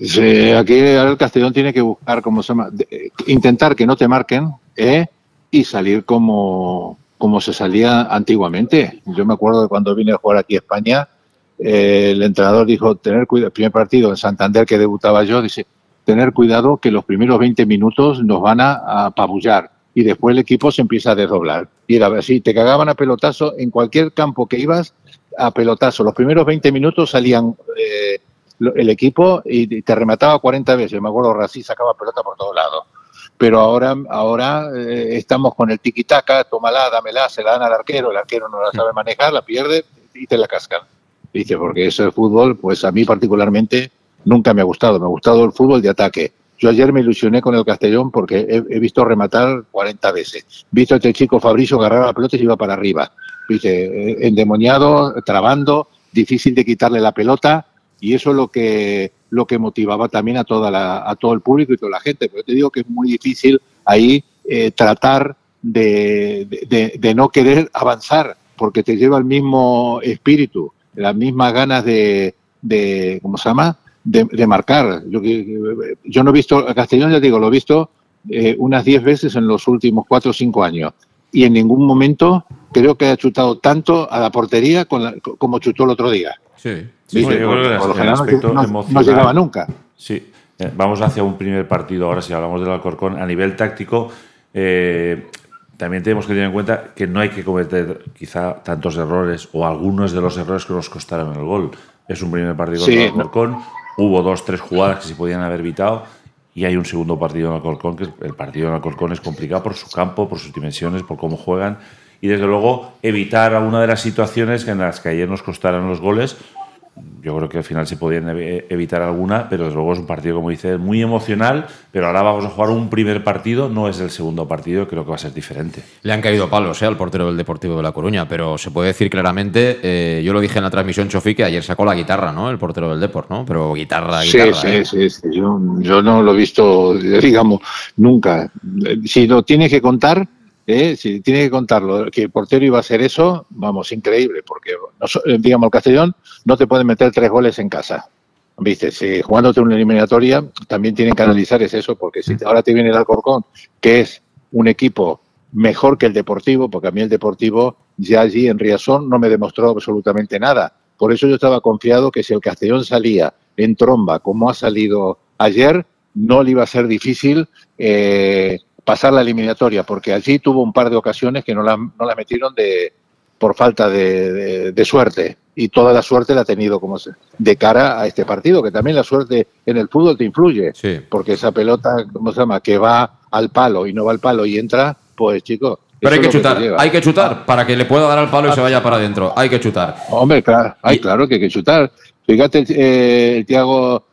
Sí, aquí el Castellón tiene que buscar, como se llama, eh, intentar que no te marquen ¿eh? y salir como, como se salía antiguamente. Yo me acuerdo de cuando vine a jugar aquí a España, el entrenador dijo, tener cuidado, el primer partido en Santander que debutaba yo, dice, tener cuidado que los primeros 20 minutos nos van a apabullar y después el equipo se empieza a desdoblar. Y era así, te cagaban a pelotazo en cualquier campo que ibas, a pelotazo. Los primeros 20 minutos salían eh, el equipo y te remataba 40 veces. Me acuerdo, Rací sacaba pelota por todos lados. Pero ahora, ahora eh, estamos con el tiki-taka, tómala, dámela, se la dan al arquero, el arquero no la sabe manejar, la pierde y te la cascan. Dice, porque eso de fútbol, pues a mí particularmente nunca me ha gustado. Me ha gustado el fútbol de ataque. Yo ayer me ilusioné con el Castellón porque he, visto rematar 40 veces. Visto a este chico Fabricio agarrar la pelota y se iba para arriba. Viste, eh, endemoniado, trabando, difícil de quitarle la pelota y eso es lo que lo que motivaba también a toda la, a todo el público y toda la gente. Pero te digo que es muy difícil ahí eh, tratar de- de- de no querer avanzar porque te lleva el mismo espíritu, las mismas ganas de, de ¿cómo se llama? De, de marcar. Yo, yo no he visto, a Castellón ya digo, lo he visto eh, unas 10 veces en los últimos 4 o 5 años. Y en ningún momento creo que haya chutado tanto a la portería con la- como chutó el otro día. Sí. Sí, Dice, yo creo que por lo el general no- aspecto no- no llegaba nunca. Sí, Eh, vamos hacia un primer partido ahora, si hablamos del Alcorcón, a nivel táctico, eh, también tenemos que tener en cuenta que no hay que cometer quizá tantos errores o algunos de los errores que nos costaron el gol. Es un primer partido Sí, contra el Alcorcón, hubo dos, tres jugadas que se podían haber evitado y hay un segundo partido en Alcorcón, que el partido en Alcorcón es complicado por su campo, por sus dimensiones, por cómo juegan y desde luego evitar alguna de las situaciones en las que ayer nos costaron los goles yo creo que al final se podían ev- evitar alguna, pero desde luego es un partido, como dice, muy emocional. Pero ahora vamos a jugar un primer partido, no es el segundo partido, creo que va a ser diferente. Le han caído palos eh, al portero del Deportivo de La Coruña, pero se puede decir claramente, eh, yo lo dije en la transmisión, Chofi, que ayer sacó la guitarra, ¿no? El portero del Deport, ¿no? Pero guitarra, Sí, guitarra. sí, ¿eh? sí, sí. Yo, yo no lo he visto, [laughs] digamos, nunca. Eh, Si lo tienes que contar, eh, si tienes que contarlo, que el portero iba a hacer eso, vamos, increíble, porque, eh, digamos, el Castellón no te puede meter tres goles en casa. Viste, si jugándote una eliminatoria, también tienen que analizar es eso, porque si ahora te viene el Alcorcón, que es un equipo mejor que el Deportivo, porque a mí el Deportivo ya allí en Riazón no me demostró absolutamente nada. Por eso yo estaba confiado que si el Castellón salía en tromba como ha salido ayer, no le iba a ser difícil eh, pasar la eliminatoria, porque allí tuvo un par de ocasiones que no la, no la metieron de, por falta de, de- de suerte. Y toda la suerte la ha tenido como se- de cara a este partido, que también la suerte en el fútbol te influye. Porque esa pelota, ¿cómo se llama? Que va al palo y no va al palo y entra, pues chicos. Pero hay que chutar, hay que chutar para que le pueda dar al palo y se vaya para adentro. Hay que chutar. Hombre, claro, ay, claro que hay que chutar. Fíjate el, eh, el Tiago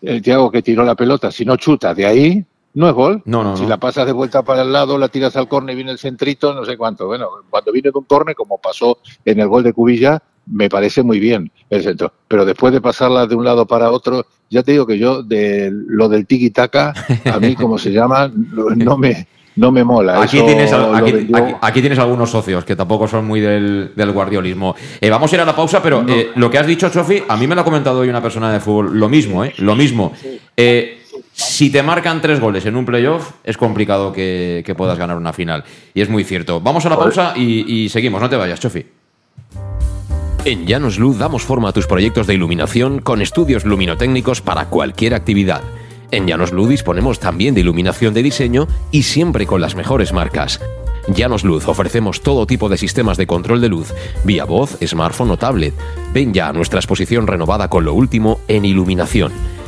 el Thiago que tiró la pelota, si no chuta de ahí, no es gol. No, no, si no. la pasas de vuelta para el lado, la tiras al córner y viene el centrito, no sé cuánto. Bueno, cuando viene de un córner, como pasó en el gol de Cubilla, me parece muy bien el centro. Pero después de pasarla de un lado para otro, ya te digo que yo, de lo del tiki-taka, a mí, como se llama, no me, no me mola. Aquí Eso tienes, aquí, vendió- aquí- aquí tienes algunos socios que tampoco son muy del, del guardiolismo. Eh, vamos a ir a la pausa, pero eh, lo que has dicho, Chofi, a mí me lo ha comentado hoy una persona de fútbol. Lo mismo, ¿eh? Lo mismo. Eh, si te marcan tres goles en un playoff, es complicado que, puedas ganar una final. Y es muy cierto. Vamos a la pausa y, y seguimos. No te vayas, Chofi. En Llanos Luz damos forma a tus proyectos de iluminación con estudios luminotécnicos para cualquier actividad. En Llanos Luz disponemos también de iluminación de diseño y siempre con las mejores marcas. Llanos Luz ofrecemos todo tipo de sistemas de control de luz, vía voz, smartphone o tablet. Ven ya a nuestra exposición renovada con lo último en iluminación.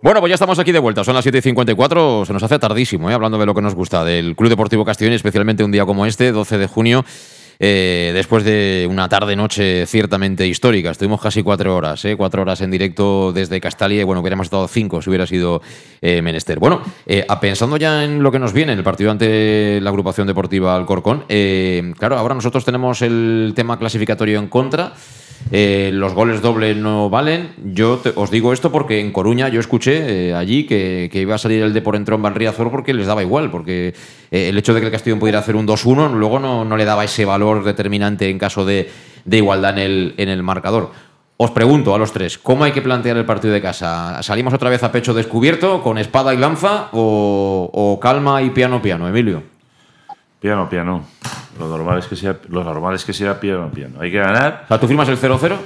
Bueno, pues ya estamos aquí de vuelta. Son las 7.54. Se nos hace tardísimo, ¿eh? hablando de lo que nos gusta del Club Deportivo Castellón, especialmente un día como este, 12 de junio. Eh, después de una tarde-noche ciertamente histórica. Estuvimos casi cuatro horas, ¿eh? cuatro horas en directo desde Castalia. Bueno, hubiéramos estado cinco si hubiera sido eh, menester. Bueno, eh, pensando ya en lo que nos viene, el partido ante la agrupación deportiva Alcorcón. eh, claro, ahora nosotros tenemos el tema clasificatorio en contra. Los goles dobles no valen. Yo te- os digo esto porque en Coruña yo escuché allí que, iba a salir el Depor entró en Banriazor porque les daba igual, porque el hecho de que el Castellón pudiera hacer un 2-1 luego no le daba ese valor determinante en caso de, de igualdad en el, en el marcador. Os pregunto a los tres, ¿cómo hay que plantear el partido de casa? ¿Salimos otra vez a pecho descubierto, con espada y lanza, o, o calma y piano piano, Emilio? Piano, piano. Lo normal es que sea, lo normal es que sea piano, piano. Hay que ganar. O sea, ¿tú firmas el 0-0?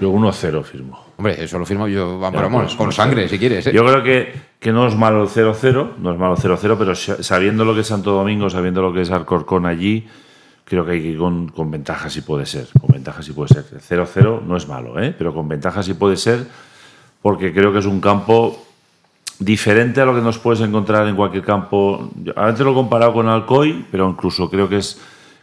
Yo 1-0 firmo. Hombre, eso lo firmo yo, vamos, Ya, pues, con sangre, si quieres. ¿eh? Yo creo que, que no es malo el 0-0, no es malo el 0-0, pero sa- sabiendo lo que es Santo Domingo, sabiendo lo que es Alcorcón allí, creo que hay que ir con, con ventaja si puede ser. Con ventaja si puede ser. El 0-0 no es malo, ¿eh? pero con ventaja sí puede ser, porque creo que es un campo diferente a lo que nos puedes encontrar en cualquier campo. Yo a veces lo he comparado con Alcoy, pero incluso creo que es,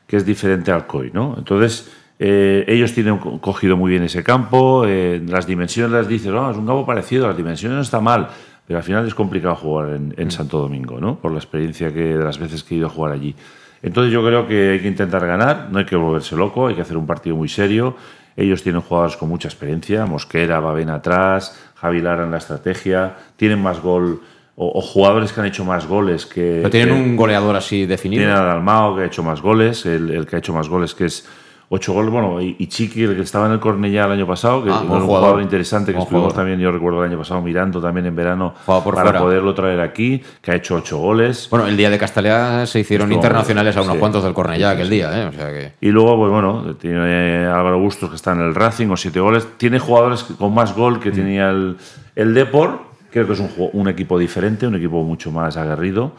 que es diferente a Alcoy, ¿no? Entonces, eh, ellos tienen co- cogido muy bien ese campo, eh, las dimensiones las dices, "Oh, es un campo parecido, las dimensiones no está mal, pero al final es complicado jugar en, en Santo Domingo, ¿no? Por la experiencia que de las veces que he ido a jugar allí. Entonces yo creo que hay que intentar ganar, no hay que volverse loco, hay que hacer un partido muy serio. Ellos tienen jugadores con mucha experiencia, Mosquera, Babén atrás, Javi Lara en la estrategia, tienen más gol o, o jugadores que han hecho más goles que... Pero tienen que- un goleador así definido. tiene a Dalmao que ha hecho más goles, el, el que ha hecho más goles que es ocho goles, bueno, y, y Chiqui, el que estaba en el Cornellá el año pasado, que Ah, buen un jugador. interesante que estuvimos también, yo recuerdo el año pasado mirando también en verano para fuera. poderlo traer aquí, que ha hecho ocho goles. Bueno, el día de Castellá se hicieron Estuvo- internacionales a unos sí. cuantos del Cornellá aquel día, ¿eh? O sea que... Y luego, pues bueno, tiene Álvaro Bustos que está en el Racing con siete goles. Tiene jugadores con más gol Mm. que tenía el, el Depor. Creo que es un, un equipo diferente, un equipo mucho más aguerrido.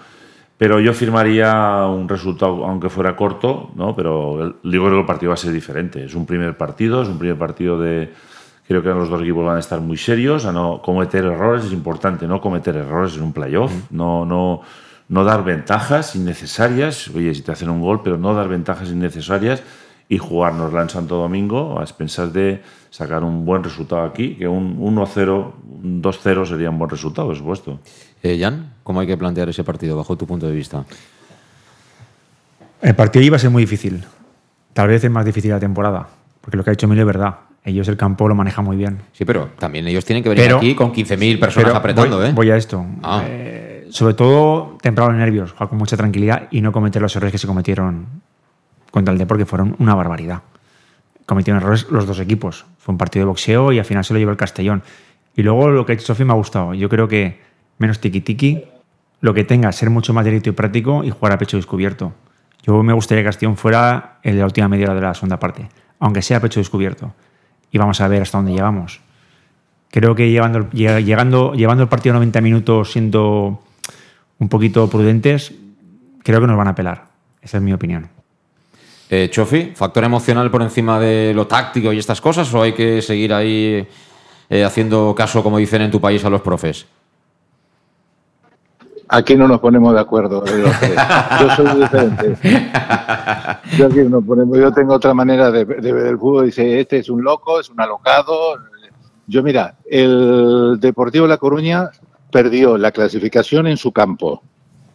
Pero yo firmaría un resultado, aunque fuera corto, ¿no? Pero yo creo que el partido va a ser diferente. Es un primer partido, es un primer partido de. Creo que los dos equipos van a estar muy serios, a no cometer errores. Es importante no cometer errores en un playoff. No, no, no dar ventajas innecesarias. Oye, si te hacen un gol, pero no dar ventajas innecesarias y jugárnosla en Santo Domingo a expensas de sacar un buen resultado aquí, que un 1-0, un 2-0 sería un buen resultado, por supuesto. Eh, Jan, ¿cómo hay que plantear ese partido bajo tu punto de vista? El partido iba a ser muy difícil. Tal vez es más difícil la temporada. Porque lo que ha dicho Emilio es verdad. Ellos el campo lo manejan muy bien. Sí, pero también ellos tienen que venir Pero- aquí con 15.000 personas Pero apretando, voy, ¿eh? Voy a esto. Ah. Eh, sobre todo temprano los nervios, jugar con mucha tranquilidad y no cometer los errores que se cometieron contra el Depor, que fueron una barbaridad. Cometieron errores los dos equipos. Fue un partido de boxeo y al final se lo llevó el Castellón. Y luego lo que ha hecho Sofi me ha gustado. Yo creo que menos tiki-tiki, lo que tenga, ser mucho más directo y práctico y jugar a pecho descubierto. Yo me gustaría que Castellón fuera de la última media hora de la segunda parte, aunque sea a pecho descubierto. Y vamos a ver hasta dónde llegamos. Creo que llevando, llegando, llevando el partido a 90 minutos siendo un poquito prudentes, creo que nos van a pelar. Esa es mi opinión. Eh, Chofi, ¿factor emocional por encima de lo táctico y estas cosas o hay que seguir ahí eh, haciendo caso, como dicen en tu país, a los profes? Aquí no nos ponemos de acuerdo. [laughs] Yo soy diferente. [laughs] Yo, aquí no nos ponemos- yo tengo otra manera de, de ver el fútbol. Dice, este es un loco, es un alocado. Yo, mira, el Deportivo La Coruña perdió la clasificación en su campo,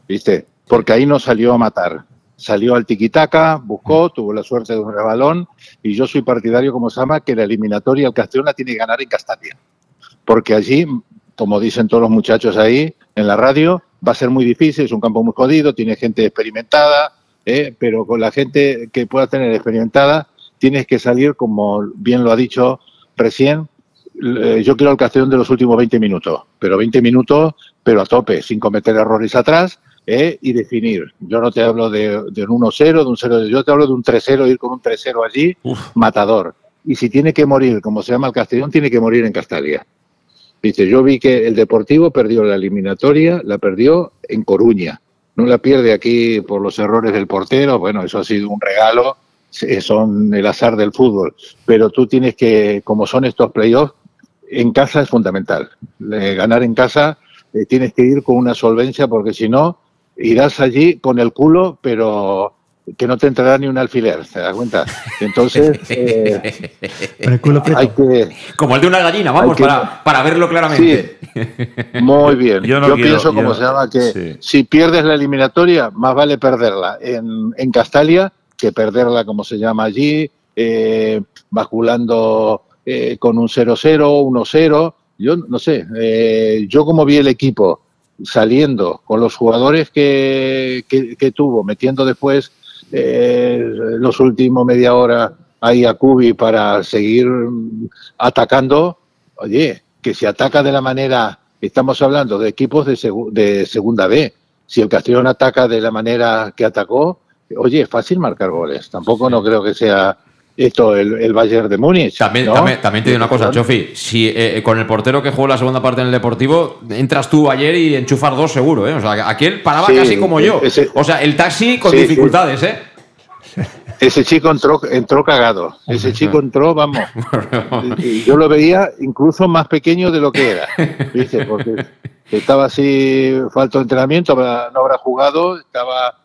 ¿viste? Porque ahí no salió a matar. Salió al tiquitaca, buscó, tuvo la suerte de un rebalón. Y yo soy partidario, como se llama, que la eliminatoria el Castellón la tiene que ganar en Castalia porque allí, como dicen todos los muchachos ahí en la radio, va a ser muy difícil, es un campo muy jodido, tiene gente experimentada, ¿eh? pero con la gente que pueda tener experimentada, tienes que salir, como bien lo ha dicho recién, eh, yo quiero el Castellón de los últimos 20 minutos, pero 20 minutos, pero a tope, sin cometer errores atrás ¿eh? y definir. Yo no te hablo de, de un 1-0, de un 0, yo te hablo de un 3-0, ir con un 3-0 allí, matador. Y si tiene que morir, como se llama el Castellón, tiene que morir en Castalia. Dice, yo vi que el Deportivo perdió la eliminatoria, la perdió en Coruña. No la pierde aquí por los errores del portero. Bueno, eso ha sido un regalo. eh, Son el azar del fútbol. Pero tú tienes que, como son estos playoffs, en casa es fundamental. Eh, ganar en casa eh, tienes que ir con una solvencia porque si no, irás allí con el culo, pero que no te entrará ni un alfiler, ¿te das cuenta? Entonces, [laughs] eh, hay que... Como el de una gallina, vamos, que- para, para verlo claramente. Muy bien. Yo Yo, no quiero- pienso, como se llama, que sí. si pierdes la eliminatoria, más vale perderla en, en Castalia que perderla, como se llama allí, eh, basculando eh, con un 0-0, 1-0. Yo no sé, eh, yo como vi el equipo saliendo con los jugadores que, que, que tuvo, metiendo después eh, los últimos media hora ahí a Cubi para seguir atacando, oye, que se ataca de la manera, estamos hablando de equipos de segunda B, si el Castellón ataca de la manera que atacó, oye, es fácil marcar goles, tampoco no creo que sea esto el, el Bayern de Múnich. También, ¿no? también, también te digo una cosa, Chofi. Si eh, con el portero que jugó la segunda parte en el Deportivo, entras tú ayer y enchufas dos seguro, ¿eh? O sea, aquel paraba Sí, casi como yo. ese- o sea, el taxi con Sí, sí. dificultades, ¿eh? [laughs] Ese chico entró, entró cagado. Ese chico entró, vamos. [laughs] y yo lo veía incluso más pequeño de lo que era. [laughs] ¿viste? Porque estaba así, falta de entrenamiento, no habrá jugado, estaba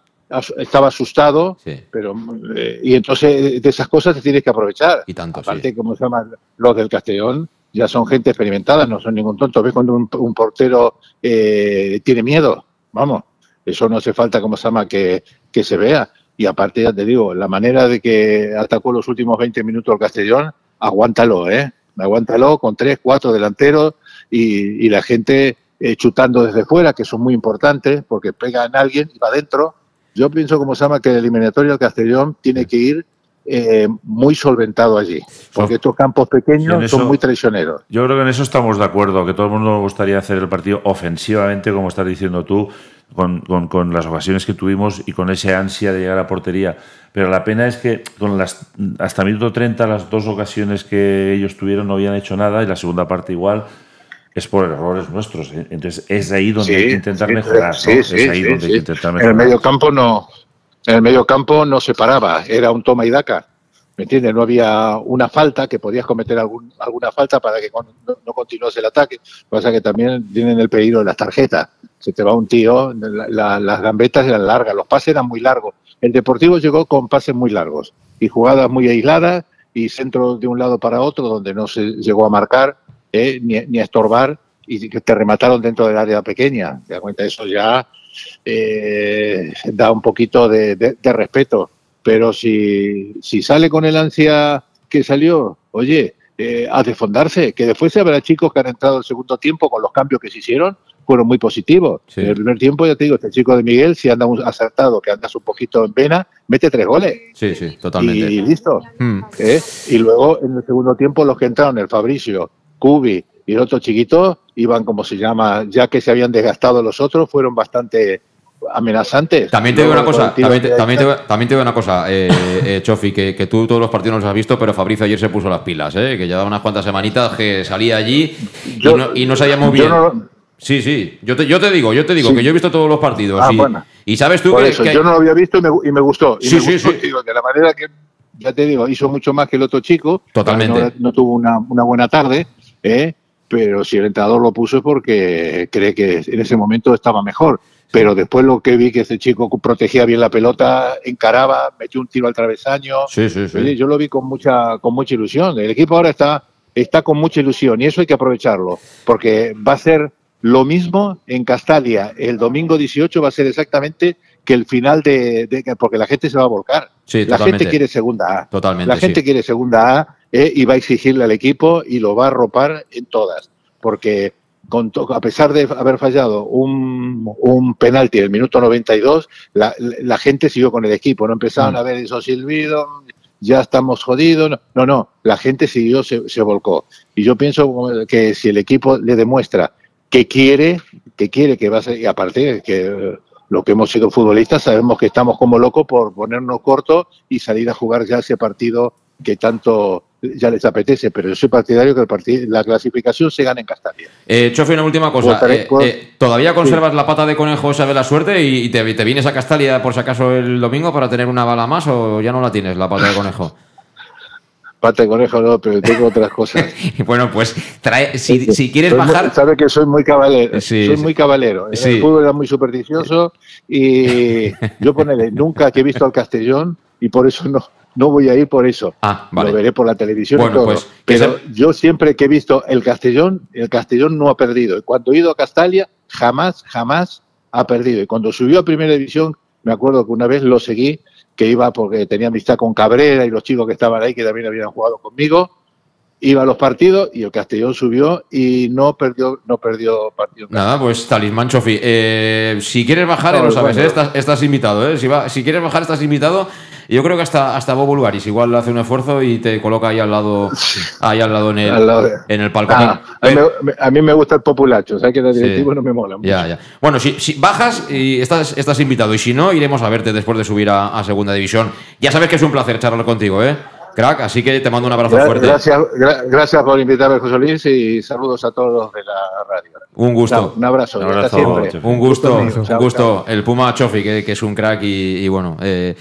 estaba asustado, pero eh, y entonces de esas cosas te tienes que aprovechar. Y tanto, Aparte, como se llama, los del Castellón ya son gente experimentada, no son ningún tonto. ¿Ves cuando un, portero eh, tiene miedo? Vamos, eso no hace falta, como se llama, que, que se vea. Y aparte, ya te digo, la manera de que atacó los últimos 20 minutos el Castellón, aguántalo, ¿eh? Aguántalo con tres, cuatro delanteros y, y la gente eh, chutando desde fuera, que son muy importantes, porque pega en alguien y va adentro yo pienso, como se llama, que el eliminatorio del Castellón tiene que ir eh, muy solventado allí, porque estos campos pequeños son muy traicioneros. Yo creo que en eso estamos de acuerdo, que todo el mundo gustaría hacer el partido ofensivamente, como estás diciendo tú, con, con, las ocasiones que tuvimos y con esa ansia de llegar a portería. Pero la pena es que con las hasta minuto 30 las dos ocasiones que ellos tuvieron no habían hecho nada y la segunda parte igual es por errores nuestros. ¿eh? Entonces es ahí donde hay que intentar mejorar. Sí, es ahí donde hay que intentar mejorar. En el medio campo no, en el medio campo no se paraba, era un toma y daca. ¿Me entiendes? No había una falta, que podías cometer algún, alguna falta para que no, no continúes el ataque. Pasa que también tienen el peligro de las tarjetas. Se te va un tío, las gambetas eran largas, los pases eran muy largos. El Deportivo llegó con pases muy largos y jugadas muy aisladas y centros de un lado para otro donde no se llegó a marcar ¿eh? ni, a estorbar y que te remataron dentro del área pequeña. Te das cuenta, eso ya eh, da un poquito de, respeto. Pero si, si sale con el ansia que salió, oye, eh, a desfondarse, que después se habrá chicos que han entrado el segundo tiempo con los cambios que se hicieron, fueron muy positivos. En el primer tiempo, ya te digo, este chico de Miguel, si anda acertado, que andas un poquito en vena, mete tres goles. Sí, sí, totalmente. Y, listo. Hmm. Y luego, en el segundo tiempo, los que entraron, el Fabricio, Cubi y el otro chiquito iban, como se llama, ya que se habían desgastado los otros, fueron bastante amenazantes. También te digo una cosa, también te, también, digo una cosa, eh, eh, Chofi, que, que, tú todos los partidos no los has visto, pero Fabricio ayer se puso las pilas, eh, que llevaba unas cuantas semanitas que salía allí y, no, y, no, sabíamos bien. sí, sí, yo te, yo te digo, yo te digo que yo he visto todos los partidos. Ah, y, y, sabes tú que, eso, Yo no lo había visto y me, y me gustó. Sí, sí, sí. de la manera que, ya te digo, hizo mucho más que el otro chico. Totalmente. No, tuvo una, una buena tarde ¿eh? pero si el entrenador lo puso es porque cree que en ese momento estaba mejor. Pero después lo que vi que ese chico protegía bien la pelota, encaraba, metió un tiro al travesaño. Sí, sí, sí. Yo lo vi con mucha, con mucha ilusión. El equipo ahora está, está con mucha ilusión y eso hay que aprovecharlo, porque va a ser lo mismo en Castalia. El domingo 18 va a ser exactamente que el final de, porque la gente se va a volcar. la gente quiere segunda A. Totalmente. La gente quiere segunda A eh, y va a exigirle al equipo y lo va a arropar en todas. Porque con a pesar de haber fallado un, un penalti en el minuto 92, la, la gente siguió con el equipo. No empezaron mm. a ver esos silbidos, ya estamos jodidos. No, no, la gente siguió, se, se volcó. Y yo pienso que si el equipo le demuestra que quiere, que quiere que va a ser, y aparte que lo que hemos sido futbolistas sabemos que estamos como locos por ponernos cortos y salir a jugar ya ese partido que tanto ya les apetece, pero yo soy partidario que el partido, la clasificación se gane en Castalia. Eh, Chofi, una última cosa. Eh, eh, ¿Todavía conservas la pata de conejo esa de la suerte y te, vienes a Castalia por si acaso el domingo para tener una bala más o ya no la tienes, la pata de conejo? [laughs] pata de conejo no, pero tengo otras cosas. [laughs] bueno, pues trae, si, quieres bajar. Sabe que soy muy caballero. soy muy caballero. El fútbol era muy supersticioso y [laughs] yo ponele, nunca que he visto al Castellón y por eso no, no voy a ir por eso. Ah, Lo veré por la televisión y todo. Pues, Pero yo siempre que he visto el Castellón, el Castellón no ha perdido. Y cuando he ido a Castalia, jamás, jamás ha perdido. Y cuando subió a Primera División, me acuerdo que una vez lo seguí, que iba porque tenía amistad con Cabrera y los chicos que estaban ahí, que también habían jugado conmigo iba a los partidos y el Castellón subió y no perdió no perdió partido. Nada, pues talismán Chofi. Eh, si quieres bajar, no, lo sabes, ¿eh? estás, invitado. ¿eh? Si, si quieres bajar, estás invitado. Yo creo que hasta, hasta Bob Bulgaris igual hace un esfuerzo y te coloca ahí al lado, ahí al lado en el, en el palco. Ah, a, mí me, gusta el populacho, ¿sabes? Que el directivo no me mola mucho. Ya, ya. Bueno, si, si, bajas y estás, estás invitado y si no, iremos a verte después de subir a, a Segunda División. Ya sabes que es un placer charlar contigo, ¿eh? Crack, así que te mando un abrazo fuerte. Gracias, gracias por invitarme, José Luis, y saludos a todos de la radio. Un gusto. un abrazo. Un, abrazo, un gusto, un gusto. El Puma Chofi, que, es un crack y, bueno. Eh,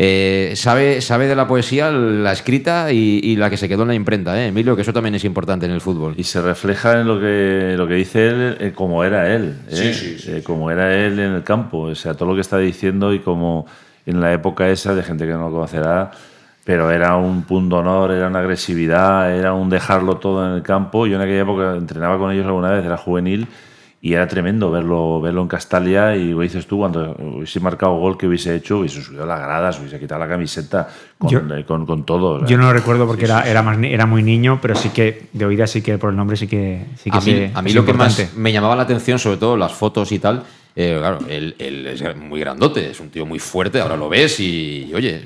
eh, sabe, sabe de la poesía la escrita y, y la que se quedó en la imprenta, ¿eh? Emilio, que eso también es importante en el fútbol. Y se refleja en lo que, lo que dice él, eh, como era él, ¿eh? Sí, sí, sí, Eh, como era él en el campo, o sea, todo lo que está diciendo y como en la época esa de gente que no lo conocerá, pero era un punto honor, era una agresividad, era un dejarlo todo en el campo. Yo en aquella época entrenaba con ellos alguna vez, era juvenil y era tremendo verlo, verlo en Castalia y lo dices tú, cuando hubiese marcado gol que hubiese hecho, hubiese subido las gradas, hubiese quitado la camiseta con, Yo- eh, con, con todo. Yo no lo recuerdo porque Sí, era, sí, era, más, era muy niño, pero sí que de oída sí que por el nombre sí que, sí que a mí, a mí lo que más me llamaba la atención, sobre todo las fotos y tal, eh, claro, él, él es muy grandote, es un tío muy fuerte, ahora lo ves y, y, oye...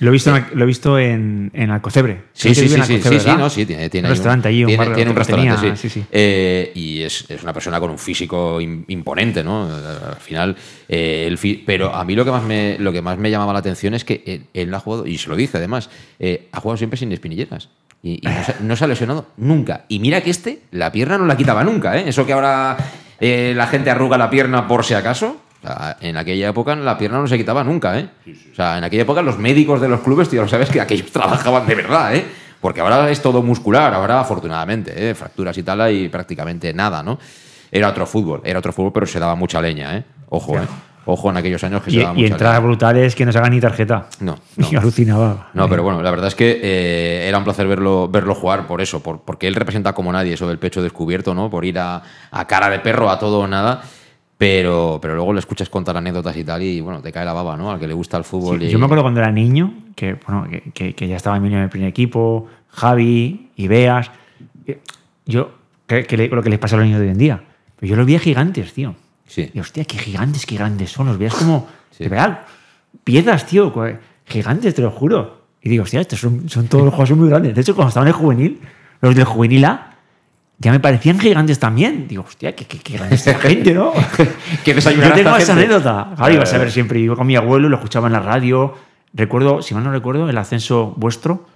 Lo he visto, en, lo he visto en, en Alcocebre. Sí, sí, sí, en sí, Alcocebre, sí, sí, ¿verdad? no, sí, tiene, tiene un restaurante allí, un tiene, un restaurante, tenía, sí. sí, sí. Eh, y es, es una persona con un físico im- imponente, ¿no? Al final, eh, el fi- pero a mí lo que más me lo que más me llamaba la atención es que él, él ha jugado y se lo dice además, eh, ha jugado siempre sin espinilleras. Y, y no, se, no se ha lesionado nunca. Y mira que este, la pierna no la quitaba nunca, ¿eh? Eso que ahora eh, la gente arruga la pierna por si acaso. En aquella época la pierna no se quitaba nunca, ¿eh? O sea, en aquella época los médicos de los clubes, tío, lo sabes que aquellos [laughs] trabajaban de verdad, ¿eh? Porque ahora es todo muscular, ahora afortunadamente, ¿eh? fracturas y tal hay prácticamente nada, ¿no? Era otro fútbol, era otro fútbol, pero se daba mucha leña, ¿eh? Ojo, ¿eh? Ojo en aquellos años que se Y, daba y mucha entradas brutales que no se hagan ni tarjeta. No, [laughs] Y alucinaba. no, pero bueno, la verdad es que eh, era un placer verlo, verlo jugar por eso, por, porque él representa como nadie eso del pecho descubierto, ¿no? Por ir a, a cara de perro, a todo o nada. Pero, pero luego le escuchas contar anécdotas y tal, y bueno, te cae la baba, ¿no? Al que le gusta el fútbol. Sí, y- Yo me acuerdo cuando era niño, que, bueno, que, que- que ya estaba Emilio en el primer equipo, Javi, Ibeas. que Yo, que, que le- lo que les pasa a los niños de hoy en día. Pero yo los veía gigantes, tío. Sí. Y hostia, qué gigantes, qué grandes son. Los veías como, de verdad, piedras, tío. Gigantes, te lo juro. Y digo, hostia, estos son, son todos los jugadores muy grandes. De hecho, cuando estaban en el juvenil, los del juvenil A, ya me parecían gigantes también. Digo, hostia, qué, qué, qué grande esta [laughs] gente, ¿no? Que Yo desayunará tengo esa gente. anécdota. Claro, ibas a ver siempre. Iba con mi abuelo, lo escuchaba en la radio. Recuerdo, si mal no recuerdo, el ascenso vuestro.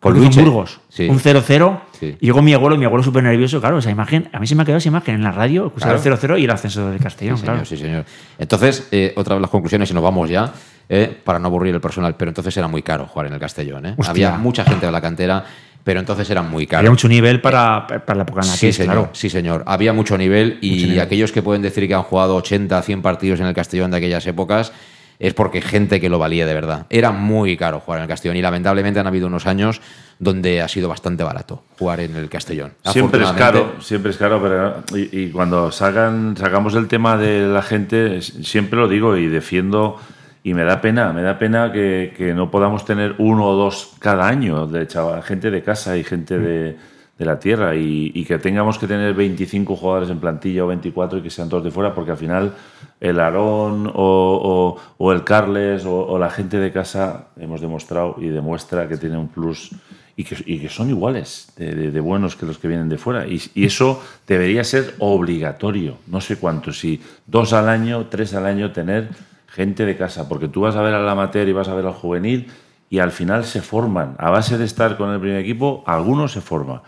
Con Luche. Burgos. Sí. Un 0-0. Sí. Y llegó mi abuelo, mi abuelo súper nervioso. Claro, esa imagen, a mí se me ha quedado esa imagen en la radio, escuchar Claro. el 0-0 y el ascenso del Castellón, Sí, señor, claro. sí, señor. Entonces, eh, otra de las conclusiones, y nos vamos ya, eh, para no aburrir el personal, pero entonces era muy caro jugar en el Castellón. ¿eh? Había mucha gente de la cantera, pero entonces era muy caro. Había mucho nivel para, para la época en la que Sí, es, señor, claro. sí, señor. Había mucho nivel y Mucho nivel. aquellos que pueden decir que han jugado 80, 100 partidos en el Castellón de aquellas épocas es porque gente que lo valía de verdad. Era muy caro jugar en el Castellón y lamentablemente han habido unos años donde ha sido bastante barato jugar en el Castellón. Siempre es caro, siempre es caro, pero y, y cuando sacan, sacamos el tema de la gente, siempre lo digo y defiendo, y me da pena, me da pena que, que no podamos tener uno o dos cada año de chaval, gente de casa y gente de, de la tierra, y, que tengamos que tener 25 jugadores en plantilla o 24 y que sean todos de fuera, porque al final el Aarón o, o- el Carles o, la gente de casa hemos demostrado y demuestra que tiene un plus y que, y que son iguales de buenos que los que vienen de fuera. Y, y eso debería ser obligatorio. No sé cuánto, si dos al año, tres al año, tener gente de casa. Porque tú vas a ver al amateur y vas a ver al juvenil y al final se forman. A base de estar con el primer equipo, algunos se forman.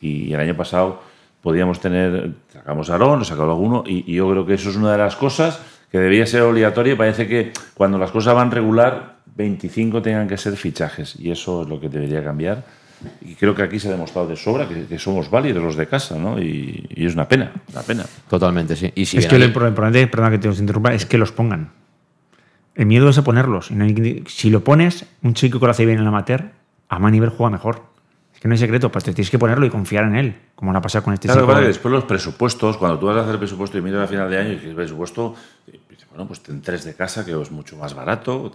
Y el año pasado podíamos tener, sacamos a Aarón, nos sacamos alguno, y, y yo creo que eso es una de las cosas que debería ser obligatoria y parece que cuando las cosas van regular, 25 tengan que ser fichajes, y eso es lo que debería cambiar. Y creo que aquí se ha demostrado de sobra que, que somos válidos los de casa, ¿no? Y, y es una pena, una pena. Totalmente, sí. Y si es que lo importante, perdona que te interrumpa, es que los pongan. El miedo es a ponerlos. Si lo pones, un chico que lo hace bien en el amateur, a más nivel juega mejor. Es que no hay secreto, pues te tienes que ponerlo y confiar en él, como lo ha pasado con este Claro, chico. vale, después los presupuestos, cuando tú vas a hacer el presupuesto y miras a final de año y que el presupuesto, dices, bueno, pues ten tres de casa, que es mucho más barato,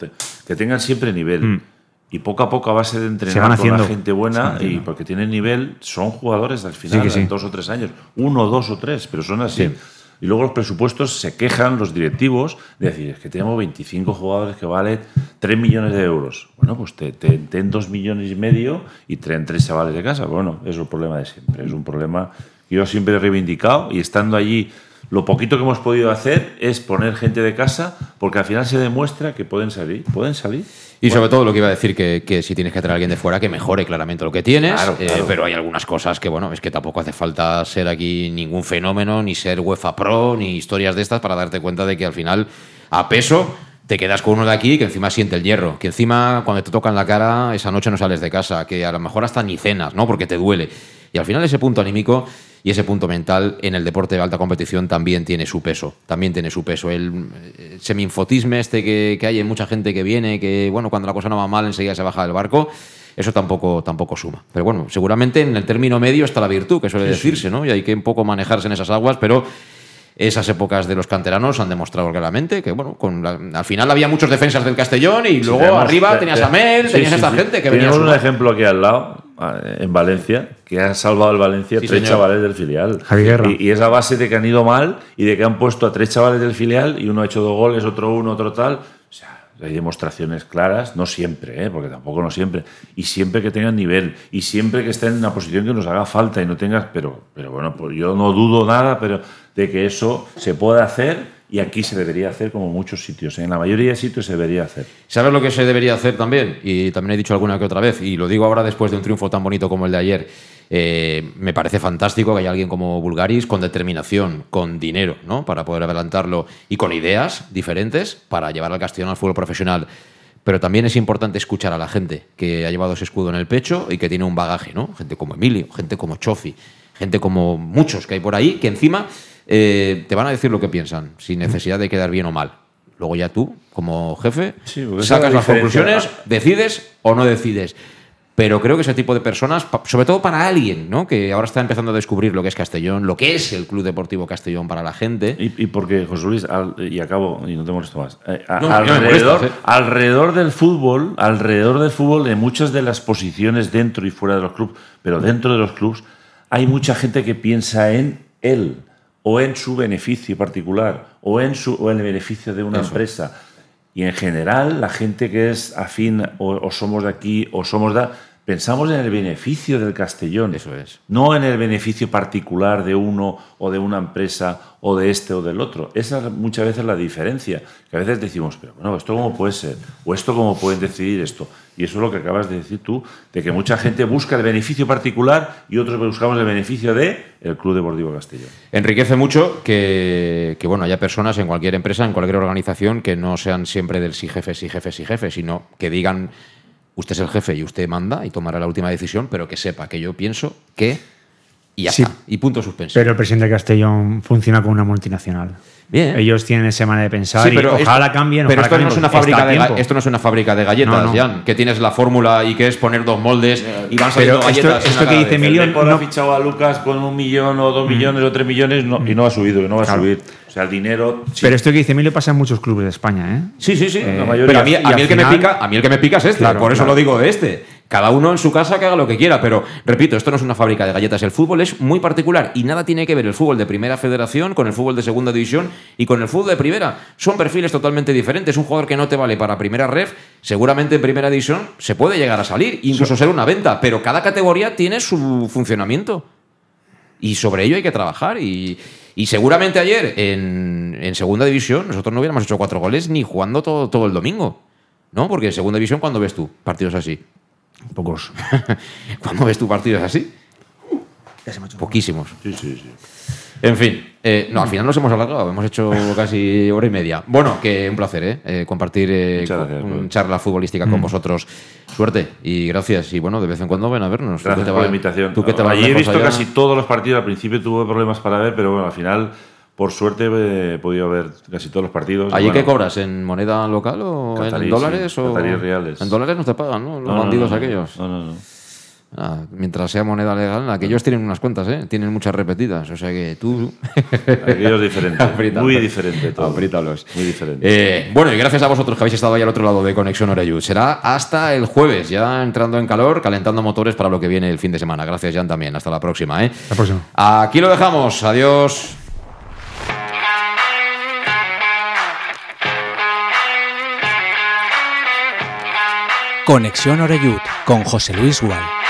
que tengan siempre nivel. Mm. Y poco a poco, a base de entrenar van con la gente buena, y porque tienen nivel, son jugadores al final, sí. en dos o tres años. Uno, dos o tres, pero son así. Sí. Y luego los presupuestos se quejan los directivos de decir, es que tenemos 25 jugadores que valen 3 millones de euros. Bueno, pues te, te, ten 2 millones y medio y traen tres chavales de casa. Bueno, es el problema de siempre. Es un problema que yo siempre he reivindicado y estando allí, lo poquito que hemos podido hacer es poner gente de casa porque al final se demuestra que pueden salir. Pueden salir. Y sobre todo lo que iba a decir, que, que si tienes que traer a alguien de fuera, que mejore claramente lo que tienes. Claro, eh, claro. pero hay algunas cosas que, bueno, es que tampoco hace falta ser aquí ningún fenómeno, ni ser UEFA Pro, ni historias de estas para darte cuenta de que al final, a peso, te quedas con uno de aquí que encima siente el hierro, que encima cuando te tocan la cara esa noche no sales de casa, que a lo mejor hasta ni cenas, ¿no? Porque te duele. Y al final ese punto anímico y ese punto mental en el deporte de alta competición también tiene su peso, también tiene su peso. El, el seminfotisme este que, que hay en mucha gente que viene, que bueno, cuando la cosa no va mal enseguida se baja del barco, eso tampoco, tampoco suma. Pero bueno, seguramente en el término medio está la virtud, que suele Sí, decirse, ¿no? Y hay que un poco manejarse en esas aguas, pero esas épocas de los canteranos han demostrado claramente que, bueno, con la- al final había muchos defensas del Castellón y Sí, luego tenemos- arriba te- tenías te- a Mel, tenías sí, esta sí. gente que venía a Tenemos un ejemplo aquí al lado, en Valencia, que ha salvado el Valencia Sí, tres señor. chavales del filial. Y, y es a base de que han ido mal y de que han puesto a tres chavales del filial y uno ha hecho dos goles, otro uno, otro tal. O sea, hay demostraciones claras, no siempre, ¿eh? porque tampoco no siempre. Y siempre que tengan nivel y siempre que estén en una posición que nos haga falta y no tengas. Pero, pero bueno, pues yo no dudo nada pero de que eso se pueda hacer y aquí se debería hacer como muchos sitios. ¿eh? En la mayoría de sitios se debería hacer. ¿Sabes lo que se debería hacer también? Y también he dicho alguna que otra vez, y lo digo ahora después de un triunfo tan bonito como el de ayer. Eh, me parece fantástico que haya alguien como Bulgaris con determinación, con dinero, ¿no? Para poder adelantarlo y con ideas diferentes para llevar al Castellón al fútbol profesional. Pero también es importante escuchar a la gente que ha llevado ese escudo en el pecho y que tiene un bagaje, ¿no? Gente como Emilio, gente como Chofi, gente como muchos que hay por ahí que encima eh, te van a decir lo que piensan, sin necesidad de quedar bien o mal. Luego ya tú, como jefe, sacas la las conclusiones, decides o no decides. Pero creo que ese tipo de personas, sobre todo para alguien, ¿no? Que ahora está empezando a descubrir lo que es Castellón, lo que es el Club Deportivo Castellón para la gente. Y, y porque, José Luis, al- y acabo, y no te molesto más. eh, a- No, no me alrededor, molestas, ¿eh? alrededor del fútbol, alrededor del fútbol, en muchas de las posiciones dentro y fuera de los clubes, pero dentro de los clubes, hay mucha gente que piensa en él, o en su beneficio particular, o en, su, o en el beneficio de una Eso. empresa. Y en general, la gente que es afín, o, o somos de aquí, o somos de. Pensamos en el beneficio del Castellón. Eso es. No en el beneficio particular de uno o de una empresa o de este o del otro. Esa es muchas veces la diferencia. Que a veces decimos, pero bueno, ¿esto cómo puede ser? ¿O esto cómo pueden decidir esto? Y eso es lo que acabas de decir tú, de que mucha gente busca el beneficio particular y otros buscamos el beneficio de el Club Deportivo Castellón. Enriquece mucho que, que, bueno, haya personas en cualquier empresa, en cualquier organización, que no sean siempre del sí jefe, sí jefe, sí jefe, sino que digan, usted es el jefe y usted manda y tomará la última decisión, pero que sepa que yo pienso que... Y ya Sí. está. Y punto suspenso. Pero el presidente de Castellón funciona como una multinacional. Bien. Ellos tienen esa manera de pensar Sí, y pero ojalá esto- cambien. Pero ojalá esto no, es cambien, una fábrica a de, esto no es una fábrica de galletas, No, no. Jan, que tienes la fórmula y que es poner dos moldes y van saliendo Pero esto- galletas. esto la que dice Emilio, no- ha fichado a Lucas con un millón o Mm. dos millones o tres millones no- y no ha subido, y no va a Claro. subir. O sea, el dinero. sí. Pero esto que dice Emilio pasa en muchos clubes de España, ¿eh? Sí, sí, sí. Eh, la mayoría. Pero a mí, a mí el que me pica, a mí el que me pica es este, Claro, por eso claro. lo digo de este. Cada uno en su casa que haga lo que quiera, pero repito, esto no es una fábrica de galletas. El fútbol es muy particular y nada tiene que ver el fútbol de primera federación con el fútbol de segunda división y con el fútbol de primera. Son perfiles totalmente diferentes. Un jugador que no te vale para primera ref, seguramente en primera división se puede llegar a salir, incluso ser una venta, pero cada categoría tiene su funcionamiento. Y sobre ello hay que trabajar. Y, y seguramente ayer en, en segunda división nosotros no hubiéramos hecho cuatro goles ni jugando todo, todo el domingo. ¿No? Porque en segunda división, ¿cuándo ves tú partidos así? Pocos. [laughs] ¿Cuándo ves tú partidos así? Poquísimos. Sí, sí, sí. En fin, eh, no, al final nos hemos alargado, hemos hecho casi hora y media. Bueno, que un placer, ¿eh? Eh, compartir eh, con- un Pablo. charla futbolística con vosotros. Suerte y gracias. Y bueno, de vez en cuando ven a vernos. Gracias te por la invitación. Tú te Allí he visto allá. casi todos los partidos. Al principio tuve problemas para ver, pero bueno, al final, por suerte, he podido ver casi todos los partidos. ¿Allí Bueno, qué cobras? ¿En moneda local o Catarí, en dólares? sí, o... catarí reales. En dólares no te pagan, ¿no? Los no, bandidos no, no, aquellos. No, no, no. Ah, mientras sea moneda legal, aquellos tienen unas cuentas, ¿eh? Tienen muchas repetidas. O sea que tú. [laughs] Aquello es diferente. [laughs] Apriétalos. muy diferente todo. Apriétalos. Muy diferente. Eh, bueno, y gracias a vosotros que habéis estado ahí al otro lado de Conexión Oreyud. Será hasta el jueves, ya entrando en calor, calentando motores para lo que viene el fin de semana. Gracias, Jan, también. Hasta la próxima, ¿eh? La próxima. Aquí lo dejamos. Adiós. Conexión Oreyud con José Luis Gual.